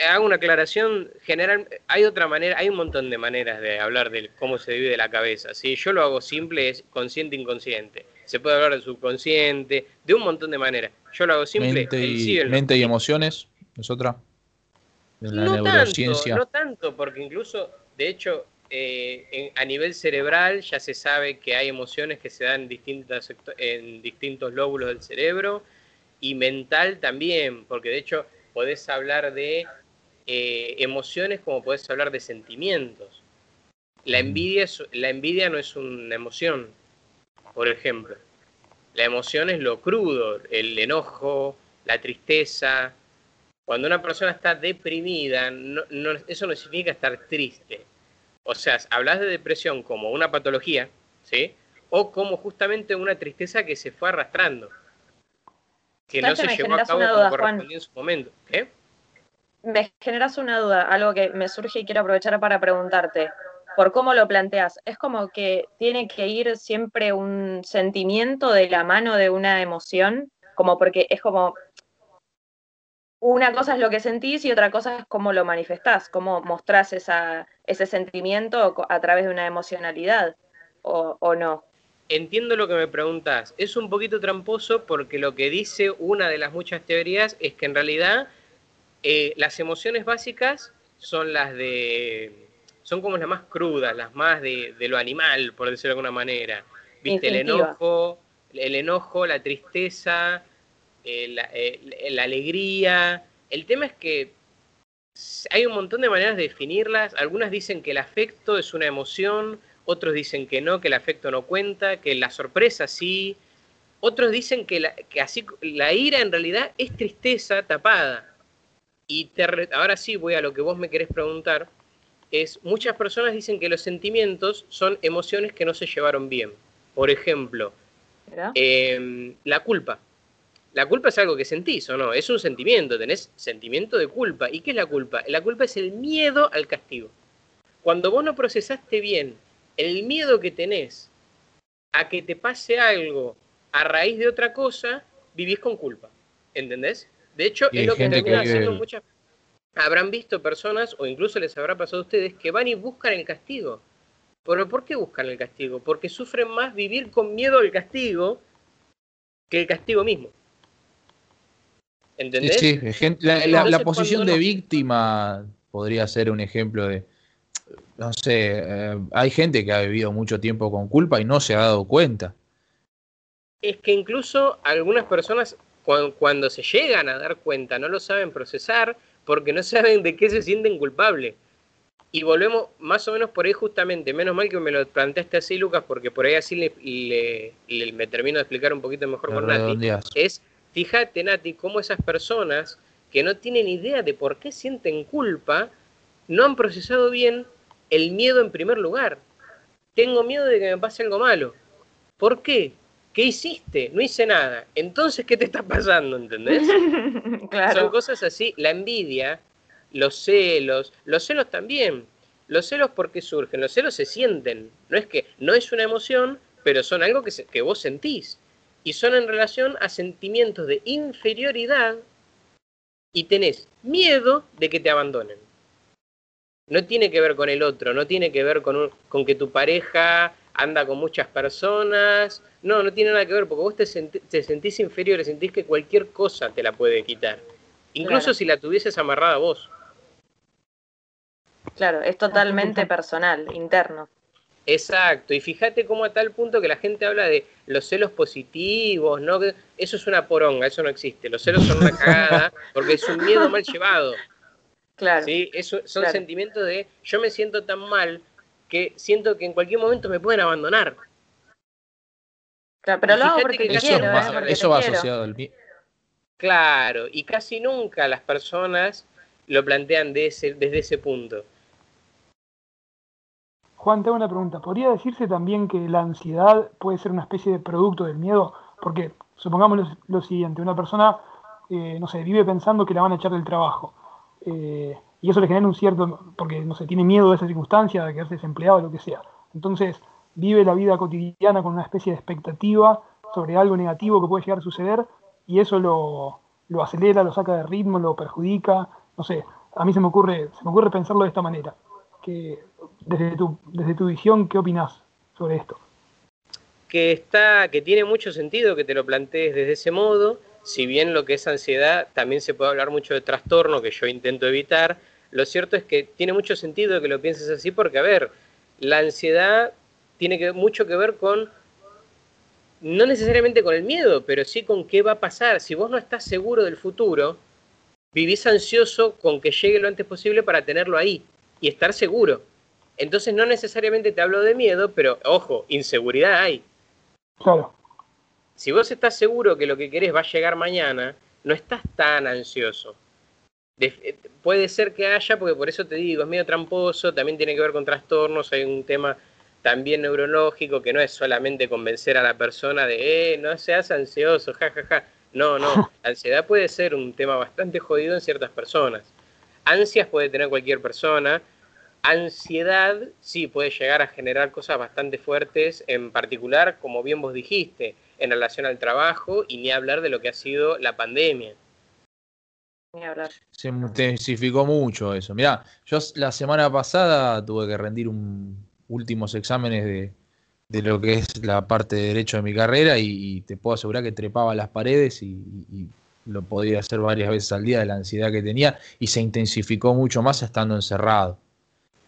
hago una aclaración general. Hay otra manera, hay un montón de maneras de hablar de cómo se divide la cabeza. Si yo lo hago simple, es consciente inconsciente. Se puede hablar del subconsciente, de un montón de maneras. Yo lo hago simple.
Mente y, mente y emociones, es otra.
no tanto, no tanto, porque incluso, de hecho, eh, a nivel cerebral ya se sabe que hay emociones que se dan en, distintas, en distintos lóbulos del cerebro y mental también, porque de hecho podés hablar de eh, emociones como puedes hablar de sentimientos. La envidia, la envidia no es una emoción, por ejemplo. La emoción es lo crudo, el enojo, la tristeza. Cuando una persona está deprimida, eso no significa estar triste. O sea, hablas de depresión como una patología, ¿sí? O como justamente una tristeza que se fue arrastrando, que no se llevó a cabo como correspondía en su momento. ¿Qué?
me generas una duda, algo que me surge y quiero aprovechar para preguntarte, por cómo lo planteas. ¿Es como que tiene que ir siempre un sentimiento de la mano de una emoción? Como porque es como, una cosa es lo que sentís y otra cosa es cómo lo manifestás, cómo mostrás esa, ese sentimiento a través de una emocionalidad, o, o no.
Entiendo lo que me preguntas. Es un poquito tramposo porque lo que dice una de las muchas teorías es que en realidad eh, las emociones básicas son las de. son como las más crudas, las más de, lo animal, por decirlo de alguna manera. ¿Viste? El enojo, el enojo, la tristeza, eh, eh, la, alegría. El tema es que hay un montón de maneras de definirlas. Algunas dicen que el afecto es una emoción, otros dicen que no, que el afecto no cuenta, que la sorpresa sí. Otros dicen que, la, que así la ira en realidad es tristeza tapada. Y ahora sí voy a lo que vos me querés preguntar. Es, muchas personas dicen que los sentimientos son emociones que no se llevaron bien. Por ejemplo, em, la culpa. La culpa es algo que sentís o no, es un sentimiento, tenés sentimiento de culpa. ¿Y qué es la culpa? La culpa es el miedo al castigo. Cuando vos no procesaste bien el miedo que tenés a que te pase algo a raíz de otra cosa, vivís con culpa. ¿Entendés? De hecho, es lo que termina haciendo muchas. Habrán visto personas, o incluso les habrá pasado a ustedes, que van y buscan el castigo. ¿Pero por qué buscan el castigo? Porque sufren más vivir con miedo al castigo que el castigo mismo.
¿Entendés? Sí, la, posición de víctima podría ser un ejemplo de, no sé, eh, hay gente que ha vivido mucho tiempo con culpa y no se ha dado cuenta.
Es que incluso algunas personas cuando, se llegan a dar cuenta no lo saben procesar porque no saben de qué se sienten culpables. Y volvemos más o menos por ahí justamente, menos mal que me lo planteaste así, Lucas, porque por ahí así le, me termino de explicar un poquito mejor con Nati. Es, fíjate, Nati, cómo esas personas que no tienen idea de por qué sienten culpa, no han procesado bien el miedo en primer lugar. Tengo miedo de que me pase algo malo. ¿Por qué? ¿Qué hiciste? No hice nada. Entonces, ¿qué te está pasando? ¿Entendés?
claro.
Son cosas así. La envidia, los celos, los celos también. Los celos, ¿por qué surgen? Los celos se sienten. No es que no es una emoción, pero son algo que, que vos sentís. Y son en relación a sentimientos de inferioridad y tenés miedo de que te abandonen. No tiene que ver con el otro, no tiene que ver con, con que tu pareja anda con muchas personas. No, no tiene nada que ver, porque vos te, sentís inferior, sentís que cualquier cosa te la puede quitar. Incluso si la tuvieses amarrada vos.
Claro, es totalmente personal, interno.
Exacto, y fíjate cómo a tal punto que la gente habla de los celos positivos, ¿no? Eso es una poronga, eso no existe. Los celos son una cagada porque es un miedo mal llevado.
Claro.
¿sí? Eso, son sentimientos de yo me siento tan mal que siento que en cualquier momento me pueden abandonar.
Claro, pero lo hago porque eso quiero,
va,
¿eh?
eso va asociado al miedo.
Claro, y casi nunca las personas lo plantean de ese, desde ese punto.
Juan, tengo una pregunta. ¿Podría decirse también que la ansiedad puede ser una especie de producto del miedo? Porque supongamos lo, siguiente, una persona, eh, no sé, vive pensando que la van a echar del trabajo. Eh, y eso le genera un cierto, porque, no sé, tiene miedo de esa circunstancia, de quedarse desempleado, lo que sea. Entonces, vive la vida cotidiana con una especie de expectativa sobre algo negativo que puede llegar a suceder y eso lo, lo acelera, lo saca de ritmo, lo perjudica. No sé, a mí se me ocurre, se me ocurre pensarlo de esta manera. Que desde tu, desde tu visión, ¿qué opinas sobre esto?
Que está, que tiene mucho sentido que te lo plantees desde ese modo, si bien lo que es ansiedad, también se puede hablar mucho de trastorno, que yo intento evitar, lo cierto es que tiene mucho sentido que lo pienses así, porque, a ver, la ansiedad tiene mucho que ver con, no necesariamente con el miedo, pero sí con qué va a pasar. Si vos no estás seguro del futuro, vivís ansioso con que llegue lo antes posible para tenerlo ahí y estar seguro. Entonces no necesariamente te hablo de miedo, pero ojo, inseguridad hay.
Claro.
Si vos estás seguro que lo que querés va a llegar mañana, no estás tan ansioso. Eh, puede ser que haya, porque por eso te digo, es medio tramposo, también tiene que ver con trastornos, hay un tema también neurológico que no es solamente convencer a la persona de, eh, no seas ansioso, jajaja. Ja, ja. No, no, la ansiedad puede ser un tema bastante jodido en ciertas personas. Ansias puede tener cualquier persona, Ansiedad sí puede llegar a generar cosas bastante fuertes, en particular, como bien vos dijiste, en relación al trabajo y ni hablar de lo que ha sido la pandemia.
Ni hablar.
Se intensificó mucho eso. Mirá, yo la semana pasada tuve que rendir un últimos exámenes de, de lo que es la parte de derecho de mi carrera y, te puedo asegurar que trepaba las paredes y, y, lo podía hacer varias veces al día de la ansiedad que tenía y se intensificó mucho más estando encerrado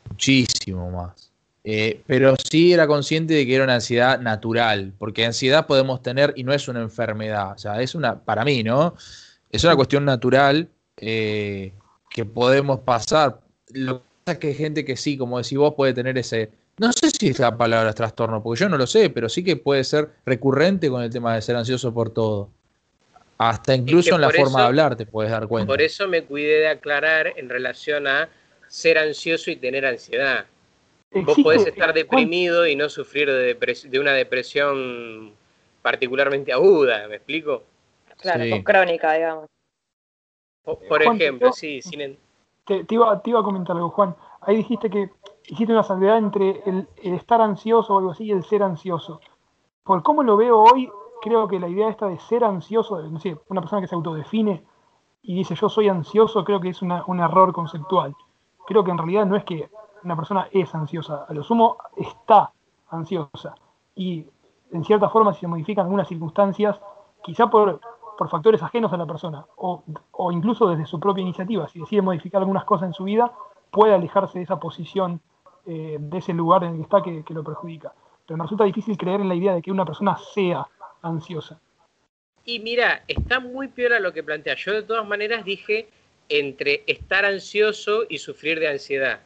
muchísimo más. Eh, pero sí era consciente de que era una ansiedad natural, porque ansiedad podemos tener y no es una enfermedad, o sea, es una, para mí, ¿no? Es una cuestión natural eh, que podemos pasar. Lo que pasa es que hay gente que sí, como decís vos, puede tener ese, no sé si es la palabra trastorno, porque yo no lo sé, pero sí que puede ser recurrente con el tema de ser ansioso por todo. Hasta incluso en la forma de hablar te puedes dar cuenta.
Por eso me cuidé de aclarar en relación a ser ansioso y tener ansiedad. Vos podés estar deprimido y no sufrir de, de, una depresión particularmente aguda, ¿me explico?
Claro, crónica, digamos.
Por, ejemplo, sí. Sin...
Te, iba, te, iba, a comentar algo, Juan. Ahí dijiste que hiciste una salvedad entre el, estar ansioso o algo así y el ser ansioso. Por cómo lo veo hoy, creo que la idea esta de ser ansioso, no sé, una persona que se autodefine y dice yo soy ansioso, creo que es una, un error conceptual creo que en realidad no es que una persona es ansiosa, a lo sumo está ansiosa. Y en cierta forma, si se modifican algunas circunstancias, quizá por, por factores ajenos a la persona, o, o, incluso desde su propia iniciativa, si decide modificar algunas cosas en su vida, puede alejarse de esa posición, eh, de ese lugar en el que está que, que lo perjudica. Pero me resulta difícil creer en la idea de que una persona sea ansiosa.
Y mira, está muy peor a lo que plantea. Yo de todas maneras dije entre estar ansioso y sufrir de ansiedad.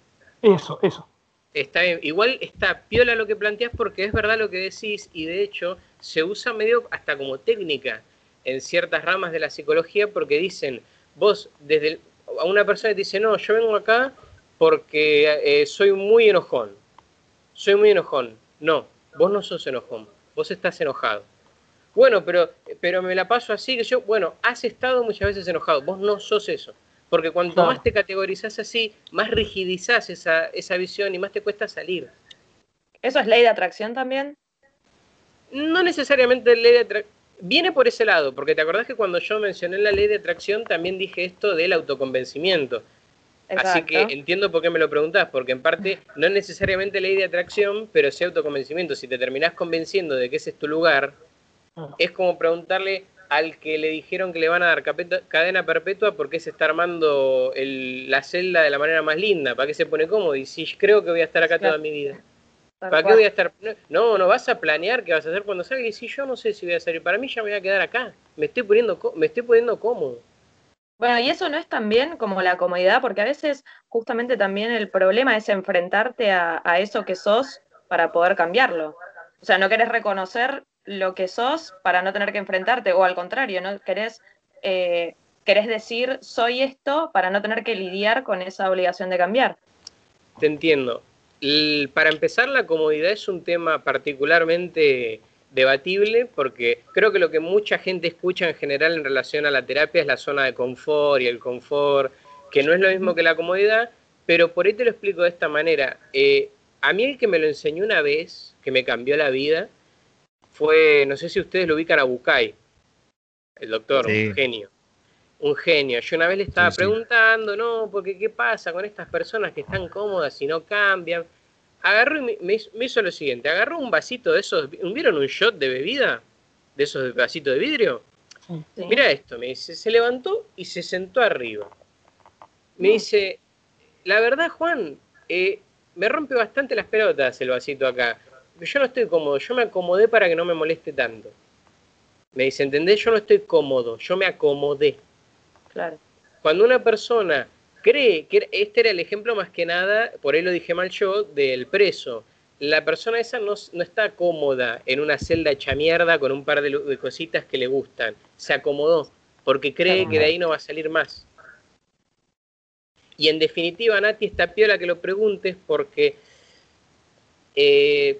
Eso, eso.
Está Igual está piola lo que planteas porque es verdad lo que decís y de hecho se usa medio hasta como técnica en ciertas ramas de la psicología porque dicen, vos desde a una persona te dice, no, yo vengo acá porque eh, soy muy enojón. Soy muy enojón. No, vos no sos enojón, vos estás enojado. bueno, pero, pero me la paso así, que yo, bueno, has estado muchas veces enojado, vos no sos eso. Porque cuanto más te categorizás así, más rigidizás esa, esa visión y más te cuesta salir.
¿Eso es ley de atracción también?
No necesariamente ley de atracción. Viene por ese lado, porque te acordás que cuando yo mencioné la ley de atracción también dije esto del autoconvencimiento. Así que entiendo por qué me lo preguntás, porque en parte no es necesariamente ley de atracción, pero sí autoconvencimiento. Si te terminás convenciendo de que ese es tu lugar, es como preguntarle al que le dijeron que le van a dar cadena perpetua porque se está armando la celda de la manera más linda, ¿para qué se pone cómodo? Y si creo que voy a estar acá toda mi vida. ¿Para qué voy a estar? No, no vas a planear qué vas a hacer cuando salga. Y si yo no sé si voy a salir, para mí ya me voy a quedar acá. Me estoy poniendo, me estoy poniendo cómodo.
Bueno, y eso no es también como la comodidad, porque a veces justamente también el problema es enfrentarte a, a eso que sos para poder cambiarlo. O sea, no querés reconocer lo que sos para no tener que enfrentarte, o al contrario, no querés, eh, querés decir soy esto para no tener que lidiar con esa obligación de cambiar.
Te entiendo. para empezar, la comodidad es un tema particularmente debatible porque creo que lo que mucha gente escucha en general en relación a la terapia es la zona de confort y el confort, que no es lo mismo que la comodidad, pero por ahí te lo explico de esta manera. Eh, a mí el que me lo enseñó una vez, que me cambió la vida, fue, no sé si ustedes lo ubican a Bucay, el doctor, un genio. Un genio. Yo una vez le estaba preguntando, no, porque qué pasa con estas personas que están cómodas y no cambian. Agarró y me, hizo lo siguiente, agarró un vasito de esos, ¿vieron un shot de bebida? De esos vasitos de vidrio. Mira esto, me dice, se levantó y se sentó arriba. Me dice, la verdad, Juan, eh, me rompe bastante las pelotas el vasito acá yo no estoy cómodo, yo me acomodé para que no me moleste tanto. Me dice, ¿entendés? Yo no estoy cómodo, yo me acomodé.
Claro.
Cuando una persona cree que este era el ejemplo más que nada, por ahí lo dije mal yo, del preso. La persona esa no, está cómoda en una celda hecha mierda con un par de, cositas que le gustan. Se acomodó porque cree que de ahí no va a salir más. Y en definitiva, Nati, está piola que lo preguntes porque eh,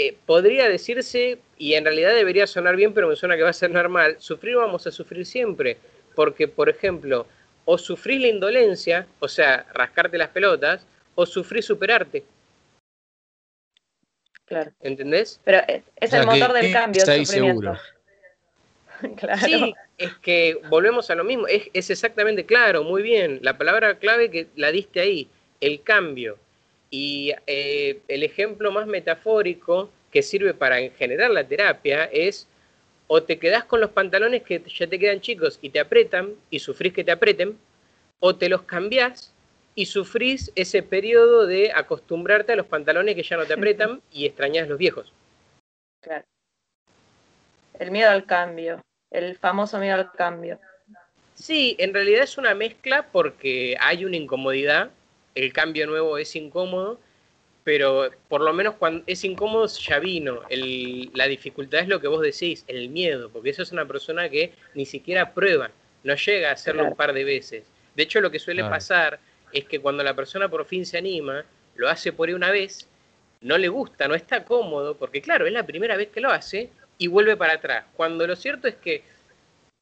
eh, podría decirse, y en realidad debería sonar bien, pero me suena que va a ser normal, sufrir vamos a sufrir siempre, porque, por ejemplo, o sufrís la indolencia, o sea, rascarte las pelotas, o sufrís superarte.
Claro.
¿Entendés?
Pero es el motor del cambio. El sufrimiento.
claro. Sí, es que volvemos a lo mismo. Es, es, exactamente claro, muy bien. La palabra clave que la diste ahí, el cambio. Y eh, el ejemplo más metafórico que sirve para generar la terapia es o te quedás con los pantalones que ya te quedan chicos y te apretan y sufrís que te apreten, o te los cambiás y sufrís ese periodo de acostumbrarte a los pantalones que ya no te apretan y extrañas los viejos.
Claro. El miedo al cambio, el famoso miedo al cambio.
Sí, en realidad es una mezcla porque hay una incomodidad el cambio nuevo es incómodo, pero por lo menos cuando es incómodo ya vino. la dificultad es lo que vos decís, el miedo, porque eso es una persona que ni siquiera prueba, no llega a hacerlo un par de veces. De hecho, lo que suele pasar es que cuando la persona por fin se anima, lo hace por una vez, no le gusta, no está cómodo, porque claro, es la primera vez que lo hace y vuelve para atrás. Cuando lo cierto es que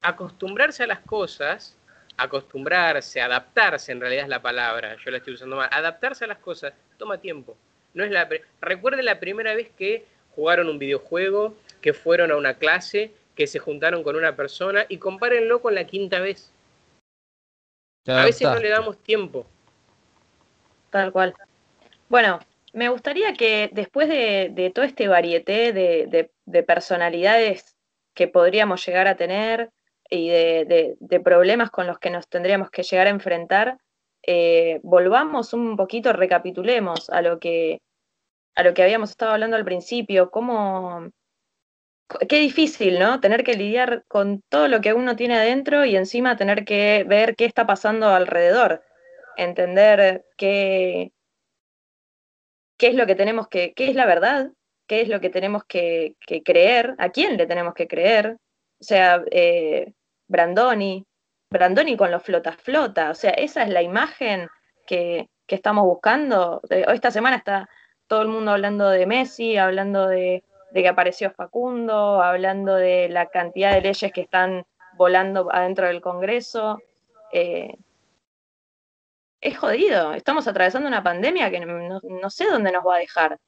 acostumbrarse a las cosas acostumbrarse, adaptarse en realidad es la palabra, yo la estoy usando mal, adaptarse a las cosas toma tiempo. No es la Recuerde la primera vez que jugaron un videojuego, que fueron a una clase, que se juntaron con una persona y compárenlo con la quinta vez. A veces no le damos tiempo.
Tal cual. Bueno, me gustaría que después de, todo este varieté de personalidades que podríamos llegar a tener, y de, problemas con los que nos tendríamos que llegar a enfrentar, eh, volvamos un poquito, recapitulemos a lo que a lo que habíamos estado hablando al principio, cómo qué difícil, ¿no? Tener que lidiar con todo lo que uno tiene adentro y encima tener que ver qué está pasando alrededor, entender qué, qué es lo que tenemos que, qué es la verdad, qué es lo que tenemos que, que creer, a quién le tenemos que creer, o sea, eh, Brandoni, Brandoni con los flota flota, o sea, esa es la imagen que, estamos buscando. Esta semana está todo el mundo hablando de Messi, hablando de, de que apareció Facundo, hablando de la cantidad de leyes que están volando adentro del Congreso. Eh, es jodido, estamos atravesando una pandemia que no, sé dónde nos va a dejar.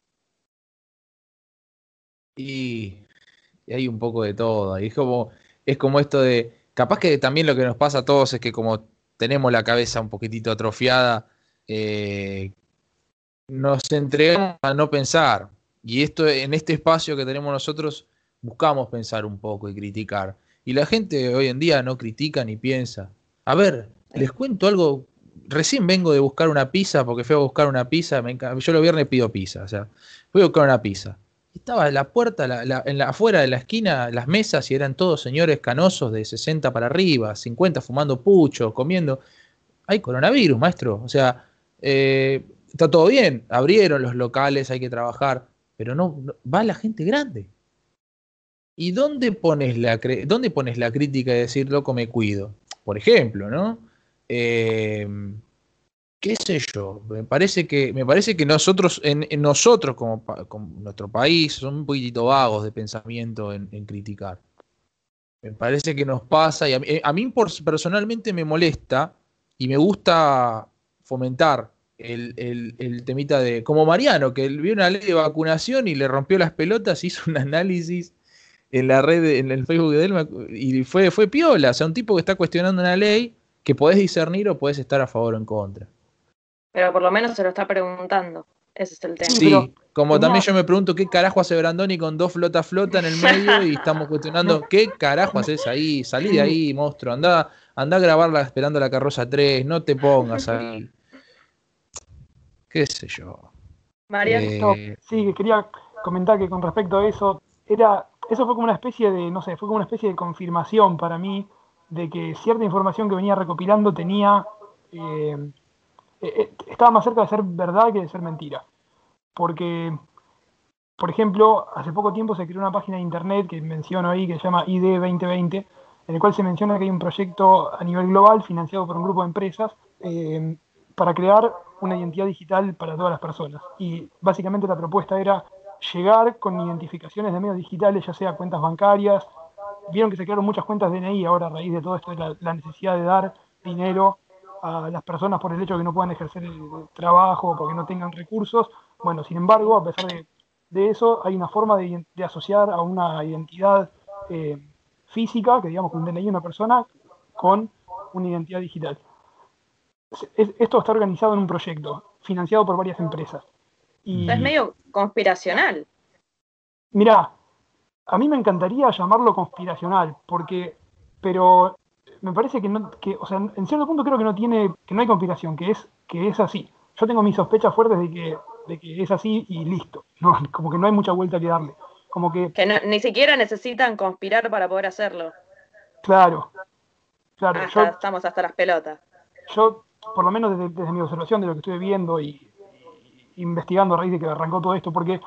Y, hay un poco de todo, es como, es como esto de, capaz que también lo que nos pasa a todos es que como tenemos la cabeza un poquitito atrofiada, eh, nos entregamos a no pensar. Y esto en este espacio que tenemos nosotros buscamos pensar un poco y criticar. Y la gente hoy en día no critica ni piensa. A ver, les cuento algo. Recién vengo de buscar una pizza porque fui a buscar una pizza. yo los viernes pido pizza. O sea, voy a buscar una pizza. Estaba la puerta, en la, afuera de la esquina, las mesas y eran todos señores canosos de 60 para arriba, 50 fumando pucho, comiendo. Hay coronavirus, maestro. O sea, eh, está todo bien. Abrieron los locales, hay que trabajar pero no, va la gente grande. ¿Y dónde pones la, dónde pones la crítica de decir, loco, me cuido? Por ejemplo, ¿no? Em, ¿Qué sé yo? Me parece que, me parece que nosotros, en, nosotros como, nuestro país, son un poquitito vagos de pensamiento en, criticar. Me parece que nos pasa, y a mí, a mí personalmente me molesta y me gusta fomentar el, temita de. Como Mariano, que vio una ley de vacunación y le rompió las pelotas, hizo un análisis en la red, en el Facebook de él, y fue, fue piola. O sea, un tipo que está cuestionando una ley que podés discernir o podés estar a favor o en contra.
Pero por lo menos se lo está preguntando. Ese es el tema.
Sí, como también yo me pregunto qué carajo hace Brandoni con dos flota flota en el medio y estamos cuestionando qué carajo haces ahí, salí de ahí, monstruo, anda, anda a grabarla esperando la carroza 3, no te pongas ahí qué sé yo.
María.
Eh, sí, quería comentar que con respecto a eso, era, eso fue como una especie de, no sé, fue como una especie de confirmación para mí de que cierta información que venía recopilando tenía, eh, eh, estaba más cerca de ser verdad que de ser mentira. Porque, por ejemplo, hace poco tiempo se creó una página de internet que menciono ahí, que se llama ID 2020, en el cual se menciona que hay un proyecto a nivel global financiado por un grupo de empresas para crear una identidad digital para todas las personas. Y básicamente la propuesta era llegar con identificaciones de medios digitales, ya sea cuentas bancarias. Vieron que se crearon muchas cuentas DNI ahora a raíz de todo esto, la, necesidad de dar dinero a las personas por el hecho de que no puedan ejercer el trabajo, porque no tengan recursos. Bueno, sin embargo, a pesar de, eso, hay una forma de, asociar a una identidad eh, física, que digamos que un DNI de una persona, con una identidad digital esto está organizado en un proyecto, financiado por varias empresas.
Y, es medio conspiracional.
Mirá, a mí me encantaría llamarlo conspiracional, porque, pero me parece que no, que, o sea, en cierto punto creo que no tiene, que no hay conspiración, que es, que es así. Yo tengo mis sospechas fuertes de que, de que es así y listo. No, como que no hay mucha vuelta que darle. Como que,
que ni siquiera necesitan conspirar para poder hacerlo.
Claro, claro.
estamos hasta las pelotas.
Yo por lo menos desde, mi observación de lo que estuve viendo y, investigando a raíz de que arrancó todo esto, porque,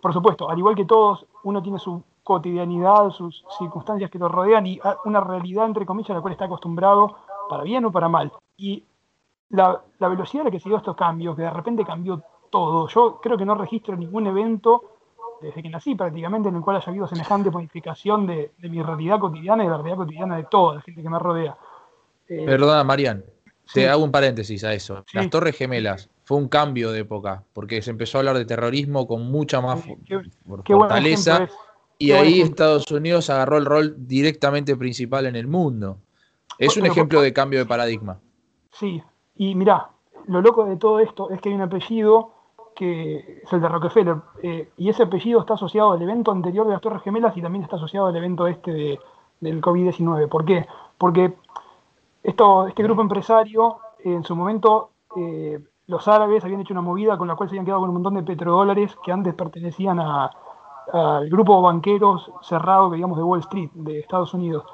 por supuesto, al igual que todos, uno tiene su cotidianidad, sus circunstancias que lo rodean y una realidad, entre comillas, a la cual está acostumbrado, para bien o para mal. Y la, velocidad a la que se dio estos cambios, que de repente cambió todo, yo creo que no registro ningún evento desde que nací prácticamente en el cual haya habido semejante modificación de, mi realidad cotidiana y de la realidad cotidiana de toda la gente que me rodea.
Eh, Perdona, Marian, te hago un paréntesis a eso. Las Torres Gemelas fue un cambio de época, porque se empezó a hablar de terrorismo con mucha más fortaleza. Y ahí Estados Unidos agarró el rol directamente principal en el mundo. Es un ejemplo de cambio de paradigma.
Sí, y mirá, lo loco de todo esto es que hay un apellido que es el de Rockefeller, eh, y ese apellido está asociado al evento anterior de las Torres Gemelas y también está asociado al evento este de, del COVID-19. ¿Por qué? Porque esto, este grupo empresario, en su momento, eh, los árabes habían hecho una movida con la cual se habían quedado con un montón de petrodólares que antes pertenecían al grupo banqueros cerrado, digamos, de Wall Street, de Estados Unidos.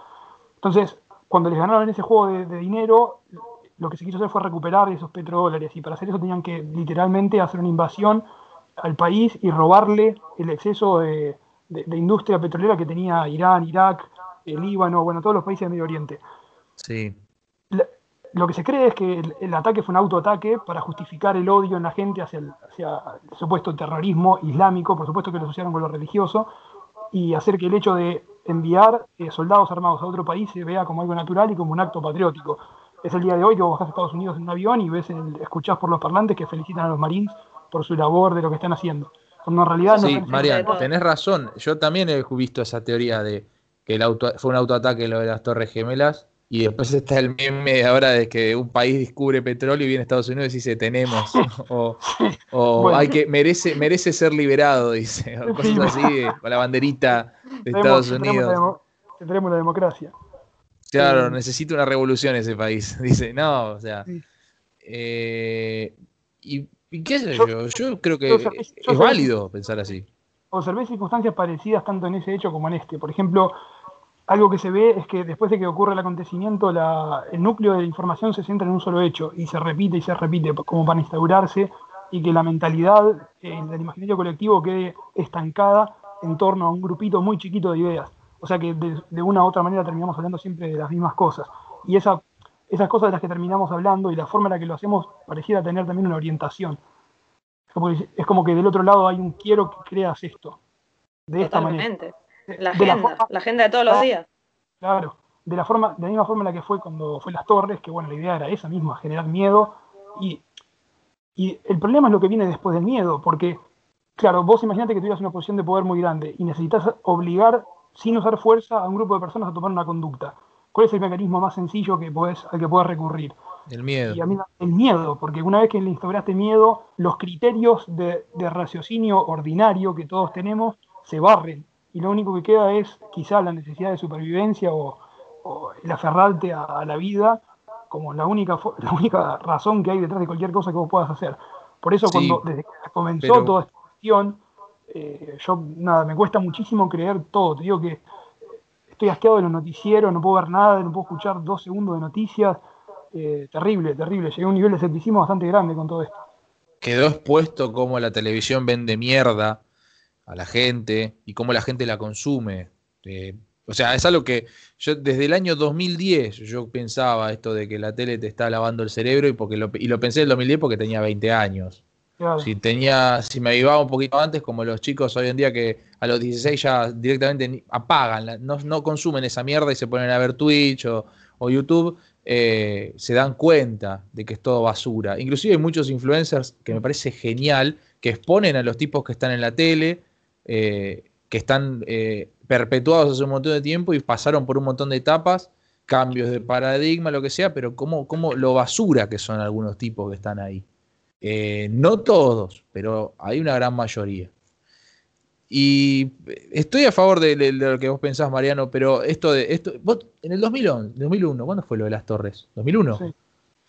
Entonces, cuando les ganaron ese juego de, dinero, lo que se quiso hacer fue recuperar esos petrodólares y para hacer eso tenían que literalmente hacer una invasión al país y robarle el exceso de, industria petrolera que tenía Irán, Irak, el Líbano, bueno, todos los países del Medio Oriente.
Sí
lo que se cree es que el, ataque fue un autoataque para justificar el odio en la gente hacia el, hacia el supuesto terrorismo islámico, por supuesto que lo asociaron con lo religioso, y hacer que el hecho de enviar eh, soldados armados a otro país se vea como algo natural y como un acto patriótico. Es el día de hoy que vos bajás a Estados Unidos en un avión y ves el, escuchás por los parlantes que felicitan a los Marines por su labor de lo que están haciendo. Cuando en realidad no
sí, Marian, tenés razón. Yo también he visto esa teoría de que el auto, fue un autoataque lo de las Torres Gemelas y después está el meme ahora de que un país descubre petróleo y viene a Estados Unidos y dice tenemos. O, hay que, merece, merece ser liberado, dice. O cosas así, con la banderita de Estados Unidos.
Tendremos la democracia.
Claro, necesita una revolución ese país. Dice, no, o sea. Eh, y, qué sé yo, yo, creo que es válido pensar así.
Observé circunstancias parecidas tanto en ese hecho como en este. Por ejemplo, algo que se ve es que después de que ocurre el acontecimiento, el núcleo de la información se centra en un solo hecho y se repite y se repite como para instaurarse y que la mentalidad eh, del imaginario colectivo quede estancada en torno a un grupito muy chiquito de ideas. O sea que de, una u otra manera terminamos hablando siempre de las mismas cosas. Y esa, esas cosas de las que terminamos hablando y la forma en la que lo hacemos pareciera tener también una orientación. Es como que del otro lado hay un quiero que creas esto. De esta manera.
La agenda, la, agenda de todos los días.
Claro, de la, forma, de la misma forma en la que fue cuando fue las torres, que bueno, la idea era esa misma, generar miedo. Y, y el problema es lo que viene después del miedo, porque, claro, vos imaginate que tuvieras una posición de poder muy grande y necesitas obligar, sin usar fuerza, a un grupo de personas a tomar una conducta. ¿Cuál es el mecanismo más sencillo que podés, al que puedes recurrir?
El miedo.
Y a mí, el miedo, porque una vez que le instauraste miedo, los criterios de, de raciocinio ordinario que todos tenemos se barren y lo único que queda es quizá la necesidad de supervivencia o, el aferrarte a, la vida como la única, la única razón que hay detrás de cualquier cosa que vos puedas hacer. Por eso cuando desde que comenzó toda esta cuestión, eh, yo nada, me cuesta muchísimo creer todo. Te digo que estoy asqueado de los noticieros, no puedo ver nada, no puedo escuchar dos segundos de noticias. Eh, terrible, terrible. Llegué a un nivel de escepticismo bastante grande con todo esto.
Quedó expuesto como la televisión vende mierda a la gente y cómo la gente la consume. Eh, o sea, es algo que yo desde el año 2010 yo pensaba esto de que la tele te está lavando el cerebro y, porque lo, y lo pensé en el 2010 porque tenía 20 años. Si tenía, si me avivaba un poquito antes, como los chicos hoy en día que a los 16 ya directamente apagan, no, no consumen esa mierda y se ponen a ver Twitch o, YouTube, eh, se dan cuenta de que es todo basura. Inclusive hay muchos influencers que me parece genial, que exponen a los tipos que están en la tele, eh, que están eh, perpetuados hace un montón de tiempo y pasaron por un montón de etapas, cambios de paradigma, lo que sea, pero como, como lo basura que son algunos tipos que están ahí. Eh, no todos, pero hay una gran mayoría. Y estoy a favor de, lo que vos pensás, Mariano, pero esto de esto, en el 2011, 2001, ¿cuándo fue lo de las torres? ¿2001?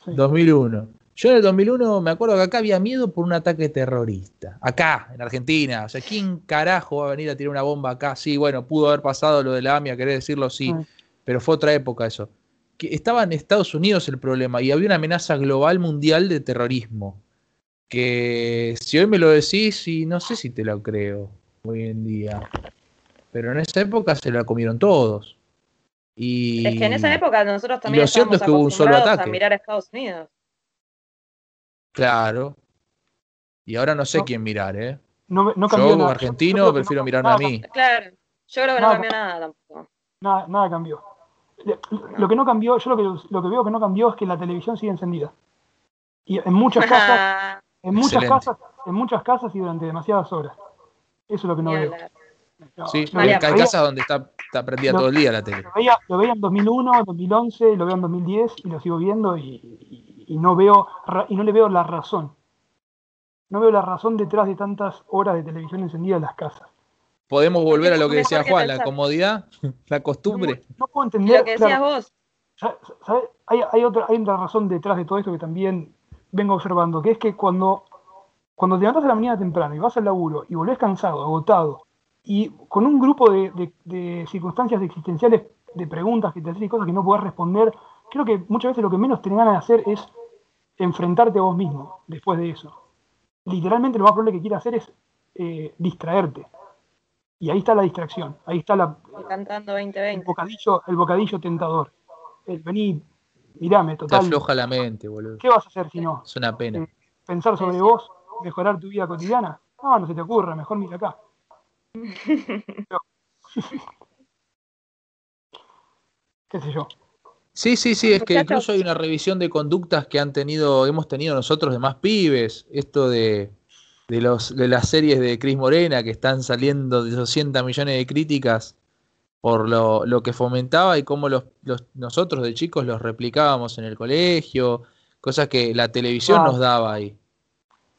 2001. Yo en el 2001 me acuerdo que acá había miedo por un ataque terrorista. Acá, en Argentina. O sea, ¿quién carajo va a venir a tirar una bomba acá? Sí, bueno, pudo haber pasado lo de la AMIA, querés decirlo, sí. Mm. Pero fue otra época eso. Que estaba en Estados Unidos el problema y había una amenaza global mundial de terrorismo. Que si hoy me lo decís, y no sé si te lo creo hoy en día. Pero en esa época se la comieron todos. Y...
Es que en esa época nosotros también
lo cierto es que hubo un solo ataque.
a mirar a Estados Unidos.
Claro. Y ahora no sé quién mirar, ¿eh? No, no yo como argentino prefiero mirarme a mí.
Claro, yo creo que no cambió nada tampoco.
Nada, nada cambió. Lo que no cambió, yo lo que, lo que veo que no cambió es que la televisión sigue encendida. Y en muchas casas, en muchas casas, en muchas casas y durante demasiadas horas. Eso es lo que no veo.
sí, hay casas donde está, está prendida todo el día la tele.
Lo veía, lo veía en 2001, en 2011, lo veo en 2010 y lo sigo viendo y, y no veo y no le veo la razón. No veo la razón detrás de tantas horas de televisión encendida en las casas.
Podemos volver a lo que decía Juan, la comodidad, la costumbre.
No, puedo entender.
Lo que decías vos.
Hay, otra, hay otra razón detrás de todo esto que también vengo observando, que es que cuando, cuando te levantas a la mañana temprano y vas al laburo y volvés cansado, agotado, y con un grupo de, de circunstancias existenciales, de preguntas que te hacen y cosas que no puedes responder, creo que muchas veces lo que menos te ganas de hacer es enfrentarte a vos mismo después de eso. Literalmente lo más probable que quiera hacer es eh, distraerte. Y ahí está la distracción, ahí está la,
Cantando 2020.
El, bocadillo, el bocadillo tentador. El vení, mirame,
Te
total.
afloja la mente, boludo.
¿Qué vas a hacer si no?
Es una pena.
Eh, ¿Pensar sobre vos? ¿Mejorar tu vida cotidiana? No, no se te ocurra, mejor mira acá. ¿Qué sé yo?
Sí, sí, sí, es que incluso hay una revisión de conductas que han tenido, hemos tenido nosotros de más pibes. Esto de, de, los, de las series de Cris Morena que están saliendo de 200 millones de críticas por lo, lo que fomentaba y cómo los, los- nosotros de chicos los replicábamos en el colegio, cosas que la televisión nos daba ahí.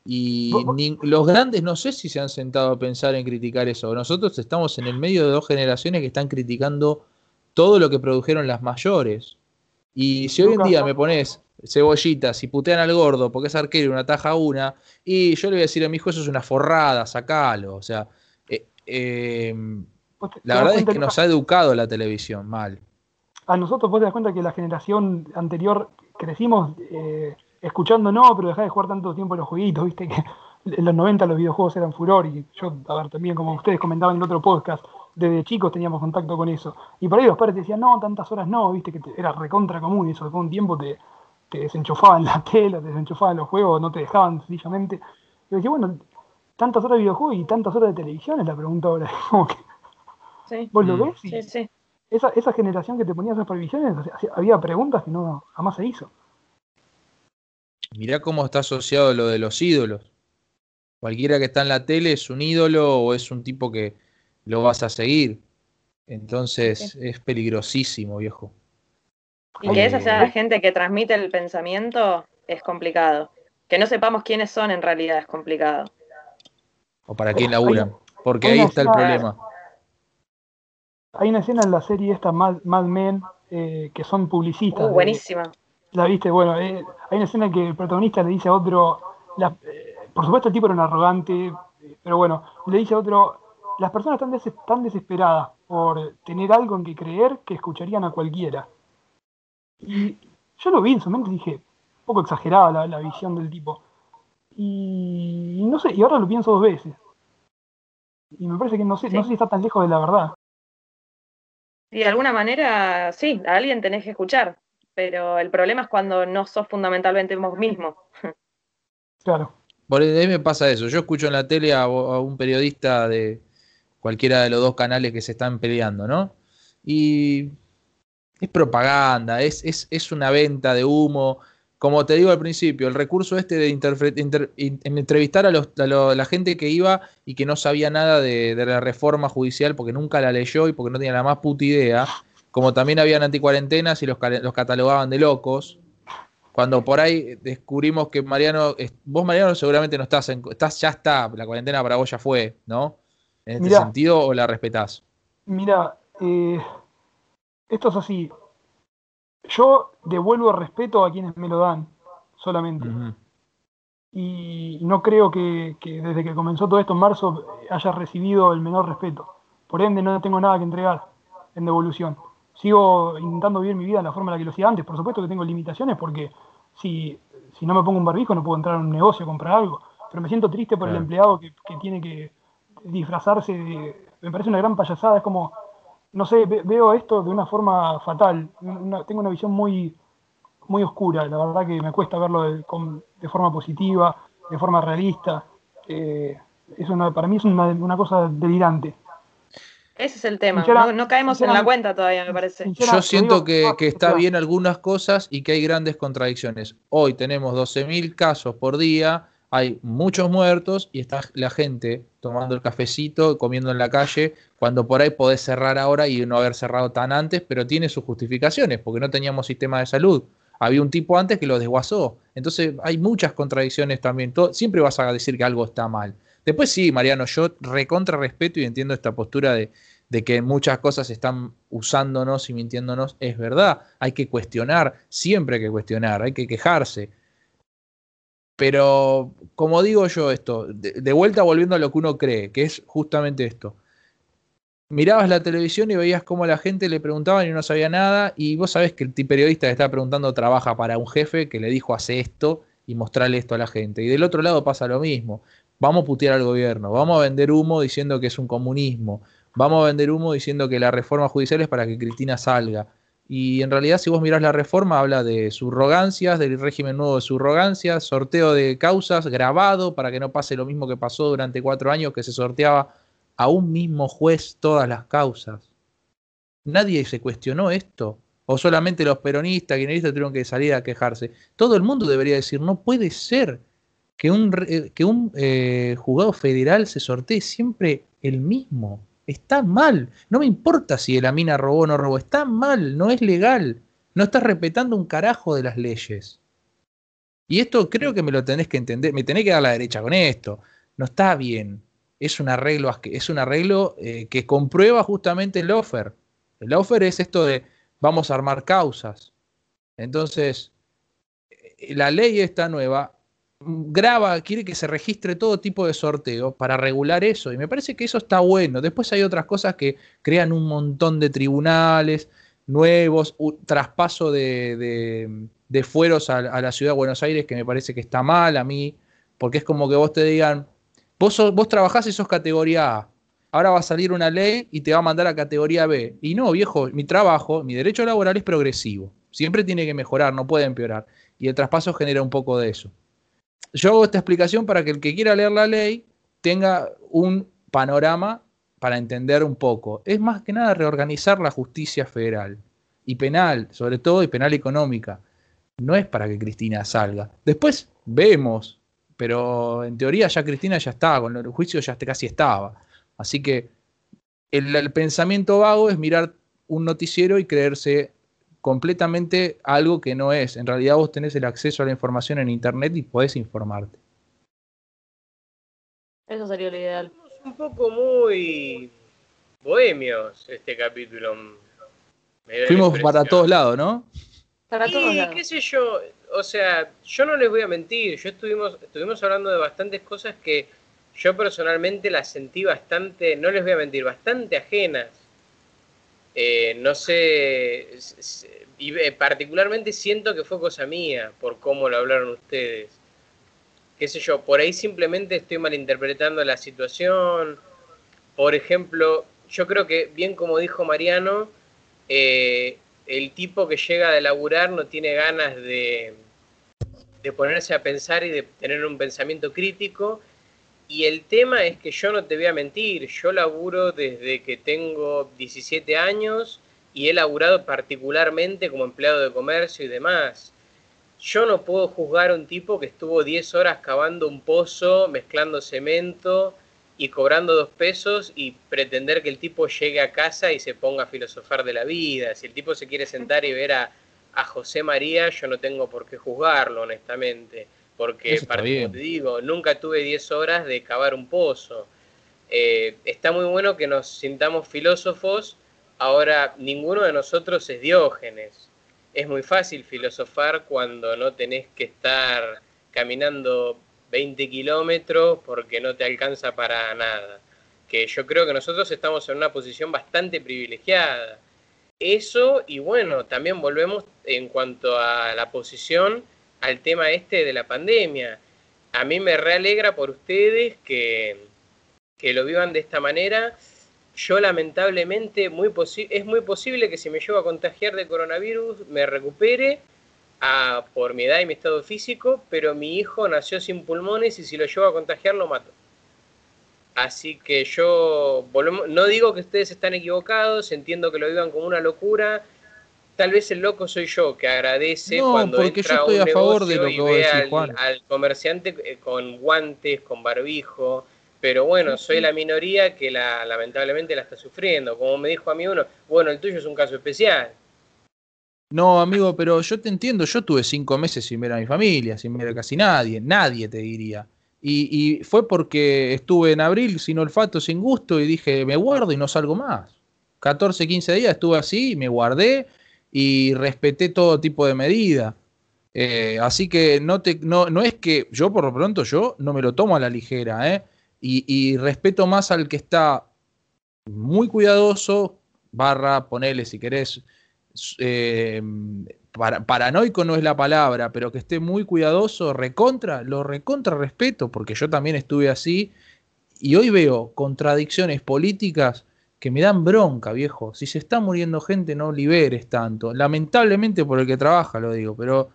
Y ni- los grandes no sé si se han sentado a pensar en criticar eso. Nosotros estamos en el medio de dos generaciones que están criticando todo lo que produjeron las mayores. Y si hoy en día me pones cebollitas y putean al gordo porque es arquero y una taja una, y yo le voy a decir a mi hijo, eso es una forrada, sacalo. O sea, eh, eh,
Vos te-
la verdad es que nos ha educado la televisión mal.
a nosotros vos te das cuenta que la generación anterior crecimos eh, escuchando no, pero dejá de jugar tanto tiempo los jueguitos, viste que en los 90 los videojuegos eran furor y yo, a ver, también como ustedes comentaban en el otro podcast, desde chicos teníamos contacto con eso. Y por ahí los padres te decían, no, tantas horas no, viste que te- era recontra común eso, después de un tiempo te, te desenchufaban la tela, te desenchufaban los juegos, no te dejaban sencillamente. Y yo decía, bueno, tantas horas de videojuegos y tantas horas de televisión es la pregunta ahora. Como que
Sí,
vos lo
Mm.
ves
sí, sí.
esa, esa generación que te ponía esas previsiones, o sea, había preguntas que no jamás se hizo.
Mirá cómo está asociado lo de los ídolos. Cualquiera que está en la tele es un ídolo o es un tipo que lo vas a seguir. Entonces es peligrosísimo, viejo.
Y que esa sea la
Eh,
gente que transmite el pensamiento es complicado. Que no sepamos quiénes son en realidad es complicado.
O para quién laburan. Porque ahí está el problema.
Hay una escena en la serie esta Mad, Mad Men eh, que son publicistas.
Uh,
de-
buenísima.
La viste, bueno, eh, hay una escena que el protagonista le dice a otro, la- eh, por supuesto el tipo era un arrogante, pero bueno, le dice a otro, las personas están, des- tan desesperadas por tener algo en que creer que escucharían a cualquiera. Y yo lo vi en su mente y dije, un poco exagerada la, la visión del tipo. Y no sé, y ahora lo pienso dos veces. Y me parece que no sé, no sé si está tan lejos de la verdad.
Y de alguna manera, sí, a alguien tenés que escuchar. Pero el problema es cuando no sos fundamentalmente vos mismo.
Claro.
Por ahí me pasa eso. Yo escucho en la tele a, a un periodista de cualquiera de los dos canales que se están peleando, ¿no? Y es propaganda, es, es, es una venta de humo. Como te digo al principio, el recurso este de entrevistar a, los- a la gente que iba y que no sabía nada de, la reforma judicial porque nunca la leyó y porque no tenía la más puta idea, como también habían anticuarentenas y los, los catalogaban de locos. Cuando por ahí descubrimos que Mariano, vos Mariano seguramente no estás, en, estás ya está, la cuarentena para vos ya fue, ¿no? En este
Mirá.
sentido, ¿o la respetás?
Mira, eh, esto es así. Yo devuelvo el respeto a quienes me lo dan, solamente. Y no creo que, que desde que comenzó todo esto en marzo haya recibido el menor respeto. Por ende, no tengo nada que entregar en devolución. Sigo intentando vivir mi vida de la forma en la que lo hacía antes. Por supuesto que tengo limitaciones porque si, si no me pongo un barbijo no puedo entrar a un negocio a comprar algo. Pero me siento triste por el empleado que, que tiene que disfrazarse. de- me parece una gran payasada. Es como, no sé, ve- veo esto de una forma fatal. Una- tengo una visión muy, muy oscura. La verdad que me cuesta verlo de, con- de forma positiva, de forma realista. Eh, es una, para mí es una, una cosa delirante.
Ese es el tema. No, no caemos en la cuenta todavía, me parece.
Sincera-
Yo siento
digo,
que,
ah,
que está bien algunas cosas y que hay grandes contradicciones. Hoy tenemos 12.000 casos por día, hay muchos muertos y está la gente tomando el cafecito, comiendo en la calle, cuando por ahí podés cerrar ahora y no haber cerrado tan antes, pero tiene sus justificaciones, porque no teníamos sistema de salud. Había un tipo antes que lo desguazó. Entonces hay muchas contradicciones también. Todo- siempre vas a decir que algo está mal. Después sí, Mariano, yo recontra respeto y entiendo esta postura de, de que muchas cosas están usándonos y mintiéndonos, es verdad. Hay que cuestionar, siempre hay que cuestionar, hay que quejarse. Pero, como digo yo esto, de, vuelta volviendo a lo que uno cree, que es justamente esto. Mirabas la televisión y veías cómo la gente le preguntaban y no sabía nada, y vos sabés que el periodista que está preguntando trabaja para un jefe que le dijo hace esto y mostrarle esto a la gente. Y del otro lado pasa lo mismo. Vamos a putear al gobierno, vamos a vender humo diciendo que es un comunismo, vamos a vender humo diciendo que la reforma judicial es para que Cristina salga. Y en realidad, si vos mirás la reforma, habla de subrogancias, del régimen nuevo de subrogancias, sorteo de causas grabado para que no pase lo mismo que pasó durante cuatro años, que se sorteaba a un mismo juez todas las causas. Nadie se cuestionó esto. O solamente los peronistas, kirchneristas tuvieron que salir a quejarse. Todo el mundo debería decir, no puede ser que un, eh, que un eh, juzgado federal se sortee siempre el mismo. Está mal. No me importa si la mina robó o no robó. Está mal. No es legal. No estás respetando un carajo de las leyes. Y esto creo que me lo tenés que entender. Me tenés que dar la derecha con esto. No está bien. Es un arreglo, es un arreglo eh, que comprueba justamente el offer. El offer es esto de vamos a armar causas. Entonces, eh, la ley esta nueva graba, quiere que se registre todo tipo de sorteo para regular eso. Y me parece que eso está bueno. Después hay otras cosas que crean un montón de tribunales nuevos, traspaso de, fueros a, la ciudad de Buenos Aires que me parece que está mal a mí, porque es como que vos te digan, vos, vos trabajás y sos categoría A. Ahora va a salir una ley y te va a mandar a categoría B. Y no, viejo, mi trabajo, mi derecho laboral es progresivo. Siempre tiene que mejorar, no puede empeorar. Y el traspaso genera un poco de eso yo hago esta explicación para que el que quiera leer la ley tenga un panorama para entender un poco. Es más que nada reorganizar la justicia federal y penal, sobre todo y penal económica. No es para que Cristina salga. Después vemos, pero en teoría ya Cristina ya estaba, con el juicio ya casi estaba. Así que el pensamiento vago es mirar un noticiero y creerse completamente algo que no es. En realidad vos tenés el acceso a la información en Internet y podés informarte.
Eso sería lo ideal.
Un poco muy bohemios este capítulo.
Fuimos para todos lados, ¿no?
Para todos
lados. qué sé yo, o sea, yo no les voy a mentir, yo estuvimos, estuvimos hablando de bastantes cosas que yo personalmente las sentí bastante, no les voy a mentir, bastante ajenas eh, no sé, y eh, particularmente siento que fue cosa mía por cómo lo hablaron ustedes. Qué sé yo, por ahí simplemente estoy malinterpretando la situación. Por ejemplo, yo creo que, bien como dijo Mariano, eh, el tipo que llega de laburar no tiene ganas de, de ponerse a pensar y de tener un pensamiento crítico y el tema es que yo no te voy a mentir, yo laburo desde que tengo 17 años y he laburado particularmente como empleado de comercio y demás. Yo no puedo juzgar a un tipo que estuvo 10 horas cavando un pozo, mezclando cemento y cobrando dos pesos y pretender que el tipo llegue a casa y se ponga a filosofar de la vida. Si el tipo se quiere sentar y ver a, a José María, yo no tengo por qué juzgarlo, honestamente porque, como te digo, nunca tuve 10 horas de cavar un pozo. Eh, está muy bueno que nos sintamos filósofos, ahora ninguno de nosotros es Diógenes. Es muy fácil filosofar cuando no tenés que estar caminando 20 kilómetros porque no te alcanza para nada. Que yo creo que nosotros estamos en una posición bastante privilegiada. Eso y bueno, también volvemos en cuanto a la posición al tema este de la pandemia. A mí me realegra por ustedes que, que lo vivan de esta manera. Yo lamentablemente muy es muy posible que si me llevo a contagiar de coronavirus me recupere a, por mi edad y mi estado físico, pero mi hijo nació sin pulmones y si lo llevo a contagiar lo mato. Así que yo no digo que ustedes están equivocados, entiendo que lo vivan como una locura, tal vez el loco soy yo que agradece cuando entra yo estoy a favor de lo que y ve al, comerciante eh, con guantes, con barbijo. Pero bueno, soy la minoría que la, lamentablemente la está sufriendo. Como me dijo a mí uno, bueno, el tuyo es un caso especial.
No, amigo, pero yo te entiendo. Yo tuve cinco meses sin ver a mi familia, sin ver a casi nadie. Nadie te diría. Y, y fue porque estuve en abril sin olfato, sin gusto y dije, me guardo y no salgo más. 14, 15 días estuve así, me guardé y respeté todo tipo de medida. Eh, así que no, te, no, no, es que yo por lo pronto yo no me lo tomo a la ligera, ¿eh? y, respeto más al que está muy cuidadoso, barra, ponele si querés, eh, paranoico no es la palabra, pero que esté muy cuidadoso, recontra, lo recontra respeto, porque yo también estuve así, y hoy veo contradicciones políticas que me dan bronca, viejo. Si se está muriendo gente, no liberes tanto. Lamentablemente por el que trabaja, lo digo, pero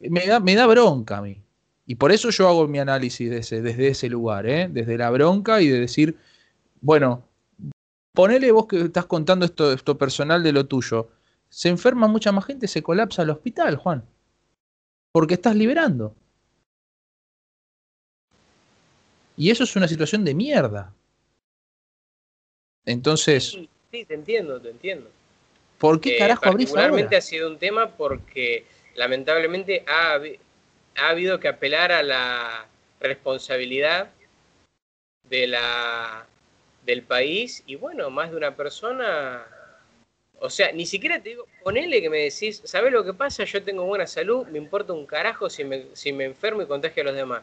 me da, me da bronca a mí. Y por eso yo hago mi análisis desde ese lugar, ¿eh? desde la bronca y de decir, bueno, ponele vos que estás contando esto, esto personal de lo tuyo. Se enferma mucha más gente, se colapsa el hospital, Juan. Porque estás liberando. Y eso es una situación de mierda. Entonces.
Sí, te entiendo, te entiendo.
¿Por qué eh, carajo abrís
Particularmente ha sido un tema porque lamentablemente ha, ha habido que apelar a la responsabilidad de la, del país y bueno, más de una persona, o sea, ni siquiera te digo, ponele que me decís, ¿sabes lo que pasa? Yo tengo buena salud, me importa un carajo si me, si me enfermo y contagio a los demás.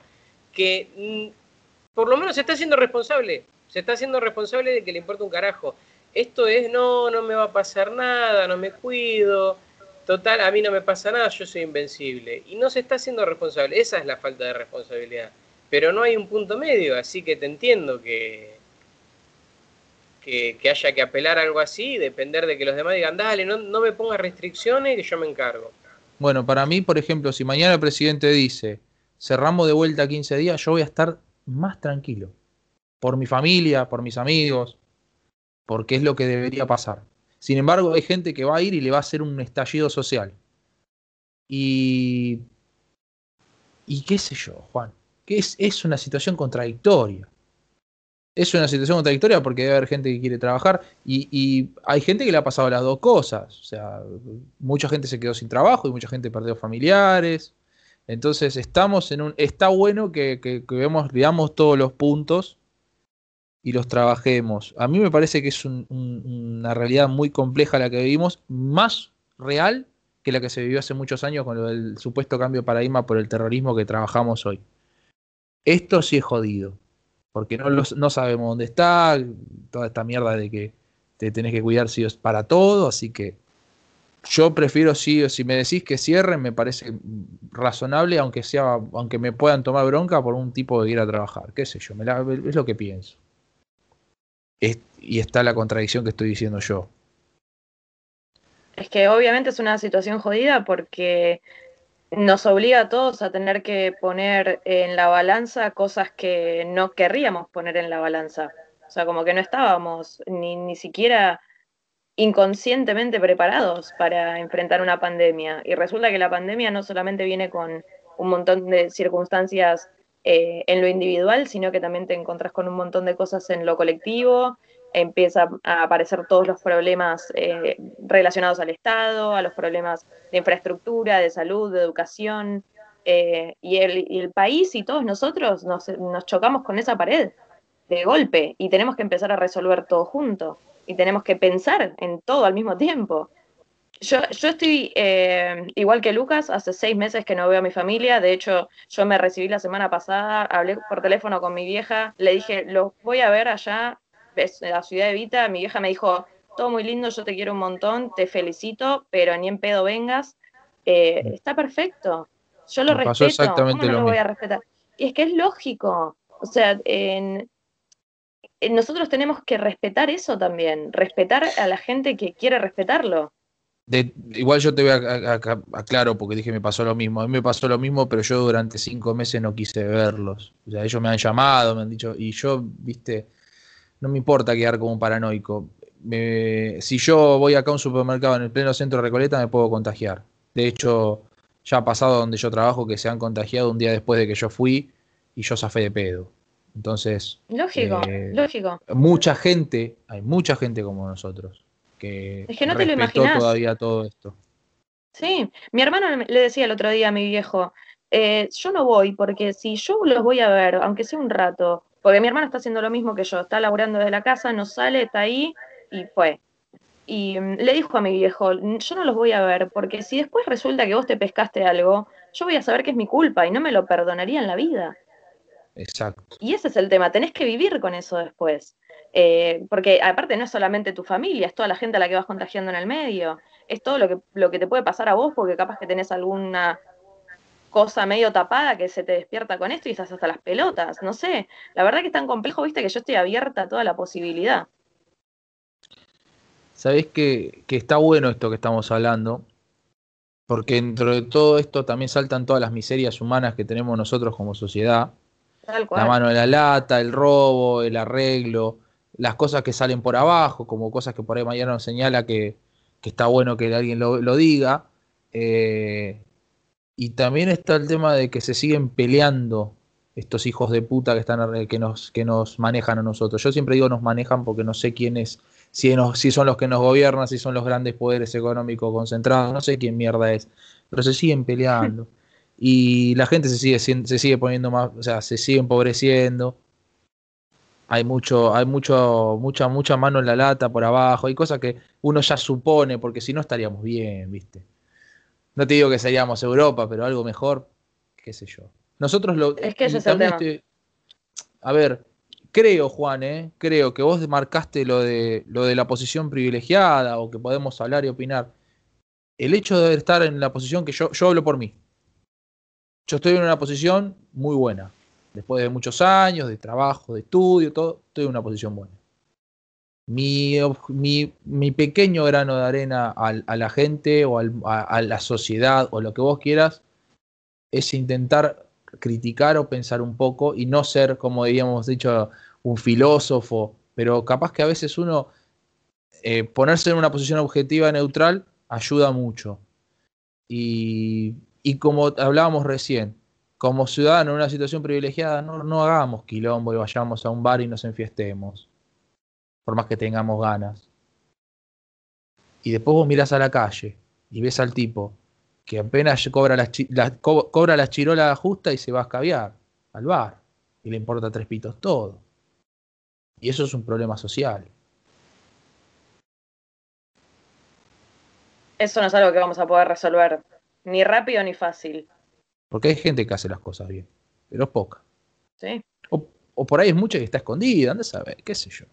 Que mm, por lo menos se está haciendo responsable, se está haciendo responsable de que le importa un carajo. Esto es, no, no me va a pasar nada, no me cuido, total, a mí no me pasa nada, yo soy invencible. Y no se está haciendo responsable, esa es la falta de responsabilidad. Pero no hay un punto medio, así que te entiendo que, que, haya que apelar a algo así, depender de que los demás digan, dale, no, no me pongas restricciones que yo me encargo.
Bueno, para mí, por ejemplo, si mañana el presidente dice, cerramos de vuelta 15 días, yo voy a estar más tranquilo. Por mi familia, por mis amigos, porque es lo que debería pasar. Sin embargo, hay gente que va a ir y le va a hacer un estallido social. Y. Y qué sé yo, Juan. Que es, es una situación contradictoria. Es una situación contradictoria porque debe haber gente que quiere trabajar y, hay gente que le ha pasado las dos cosas. O sea, mucha gente se quedó sin trabajo y mucha gente perdió familiares. Entonces estamos en un. Está bueno que, que, que vemos, veamos todos los puntos y los trabajemos. A mí me parece que es una realidad muy compleja la que vivimos, más real que la que se vivió hace muchos años con el supuesto cambio de paradigma por el terrorismo que trabajamos hoy. Esto sí es jodido, porque no, no sabemos dónde está, toda esta mierda de que te tenés que cuidar si es para todo, así que yo prefiero sí, si me decís que cierren, me parece razonable, aunque sea, aunque me puedan tomar bronca por un tipo de ir a trabajar, qué sé yo, es lo que pienso y está la contradicción que estoy diciendo yo.
Es que obviamente es una situación jodida porque nos obliga a todos a tener que poner en la balanza cosas que no querríamos poner en la balanza. O sea, como que no estábamos ni, ni siquiera inconscientemente preparados para enfrentar una pandemia. Y resulta que la pandemia no solamente viene con un montón de circunstancias eh, en lo individual, sino que también te encontrás con un montón de cosas en lo colectivo, empieza a aparecer todos los problemas eh, relacionados al Estado, a los problemas de infraestructura, de salud, de educación, eh, y, el, país y todos nosotros nos, nos, chocamos con esa pared de golpe y tenemos que empezar a resolver todo junto y tenemos que pensar en todo al mismo tiempo. Yo, yo estoy eh, igual que Lucas, hace seis meses que no veo a mi familia, de hecho yo me recibí la semana pasada, hablé por teléfono con mi vieja, le dije, los voy a ver allá, en la ciudad de Vita, mi vieja me dijo, todo muy lindo, yo te quiero un montón, te felicito, pero ni en pedo vengas, eh, está perfecto, yo lo respeto, ¿cómo no lo, voy a respetar? Y es que es lógico, o sea, en, nosotros tenemos que respetar eso también, respetar a la gente que quiere respetarlo
igual yo te voy a, aclaro porque dije me pasó lo mismo. A mí me pasó lo mismo, pero yo durante cinco meses no quise verlos. O sea, ellos me han llamado, me han dicho, y yo, viste, no me importa quedar como un paranoico. si yo voy acá a un supermercado en el pleno centro de Recoleta, me puedo contagiar. De hecho, ya ha pasado donde yo trabajo que se han contagiado un día después de que yo fui y yo zafé de pedo. Entonces.
Lógico, eh, lógico.
Mucha gente, hay mucha gente como nosotros que,
es que no te lo imaginas.
todavía todo esto.
Sí, mi hermano le decía el otro día a mi viejo, eh, yo no voy porque si yo los voy a ver, aunque sea un rato, porque mi hermano está haciendo lo mismo que yo, está laburando desde la casa, no sale, está ahí y fue. Y mm, le dijo a mi viejo, yo no los voy a ver porque si después resulta que vos te pescaste algo, yo voy a saber que es mi culpa y no me lo perdonaría en la vida.
Exacto.
Y ese es el tema, tenés que vivir con eso después. Eh, porque aparte no es solamente tu familia, es toda la gente a la que vas contagiando en el medio, es todo lo que, lo que te puede pasar a vos porque capaz que tenés alguna cosa medio tapada que se te despierta con esto y estás hasta las pelotas, no sé, la verdad que es tan complejo, viste, que yo estoy abierta a toda la posibilidad.
sabés que, que está bueno esto que estamos hablando, porque dentro de todo esto también saltan todas las miserias humanas que tenemos nosotros como sociedad.
Tal cual.
La mano de la lata, el robo, el arreglo, las cosas que salen por abajo, como cosas que por ahí mañana nos señala que, que está bueno que alguien lo, lo diga. Eh, y también está el tema de que se siguen peleando estos hijos de puta que están que nos, que nos manejan a nosotros. Yo siempre digo nos manejan porque no sé quién es, si, nos, si son los que nos gobiernan, si son los grandes poderes económicos concentrados, no sé quién mierda es, pero se siguen peleando. Y la gente se sigue, se sigue poniendo más, o sea, se sigue empobreciendo. Hay mucho, hay mucho, mucha, mucha mano en la lata por abajo, hay cosas que uno ya supone, porque si no estaríamos bien, ¿viste? No te digo que seríamos Europa, pero algo mejor, qué sé yo. Nosotros lo.
Es que ese es el tema.
A ver, creo, Juan, ¿eh? creo que vos marcaste lo de, lo de la posición privilegiada o que podemos hablar y opinar. El hecho de estar en la posición que yo, yo hablo por mí. Yo estoy en una posición muy buena. Después de muchos años de trabajo, de estudio, todo, estoy en una posición buena. Mi, mi, pequeño grano de arena a la gente o a la sociedad o lo que vos quieras es intentar criticar o pensar un poco y no ser, como habíamos dicho, un filósofo, pero capaz que a veces uno eh, ponerse en una posición objetiva neutral ayuda mucho. Y, y, como hablábamos recién, como ciudadano en una situación privilegiada, no, no hagamos quilombo y vayamos a un bar y nos enfiestemos, por más que tengamos ganas. Y después vos mirás a la calle y ves al tipo que apenas cobra las, la, co cobra las chirolas justas y se va a escabiar al bar. Y le importa tres pitos todo. Y eso es un problema social.
Eso no es algo que vamos a poder resolver ni rápido ni fácil.
Porque hay gente que hace las cosas bien, pero es poca.
¿Sí?
O, o por ahí es mucha que está escondida, anda a saber, qué sé yo.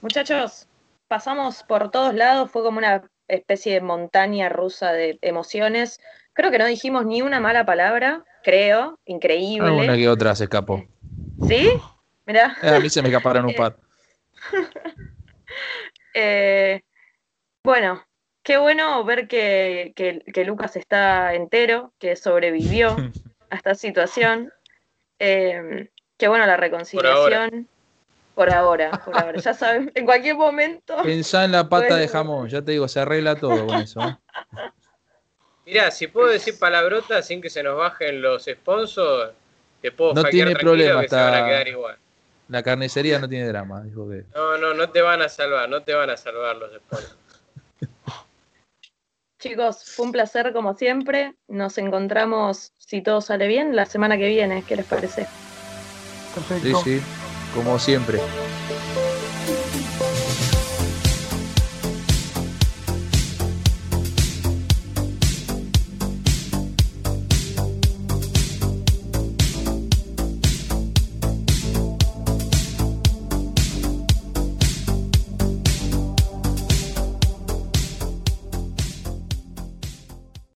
Muchachos, pasamos por todos lados, fue como una especie de montaña rusa de emociones. Creo que no dijimos ni una mala palabra, creo, increíble.
Alguna que otra se escapó.
¿Sí? Mirá.
Eh, a mí se me escaparon un par.
eh, bueno, qué bueno ver que, que, que, Lucas está entero, que sobrevivió a esta situación. Eh, qué bueno la reconciliación. Por ahora, por ahora. Ya saben, en cualquier momento.
Pensá en la pata bueno. de jamón, ya te digo, se arregla todo con eso. ¿eh?
Mirá, si puedo decir palabrotas sin que se nos bajen los sponsors, te puedo
no tiene problema,
que
está...
se van a quedar igual.
La carnicería no tiene drama, dijo que.
No, no, no te van a salvar, no te van a salvar los sponsors.
Chicos, fue un placer como siempre. Nos encontramos, si todo sale bien, la semana que viene. ¿Qué les parece?
Perfecto. Sí, sí como siempre.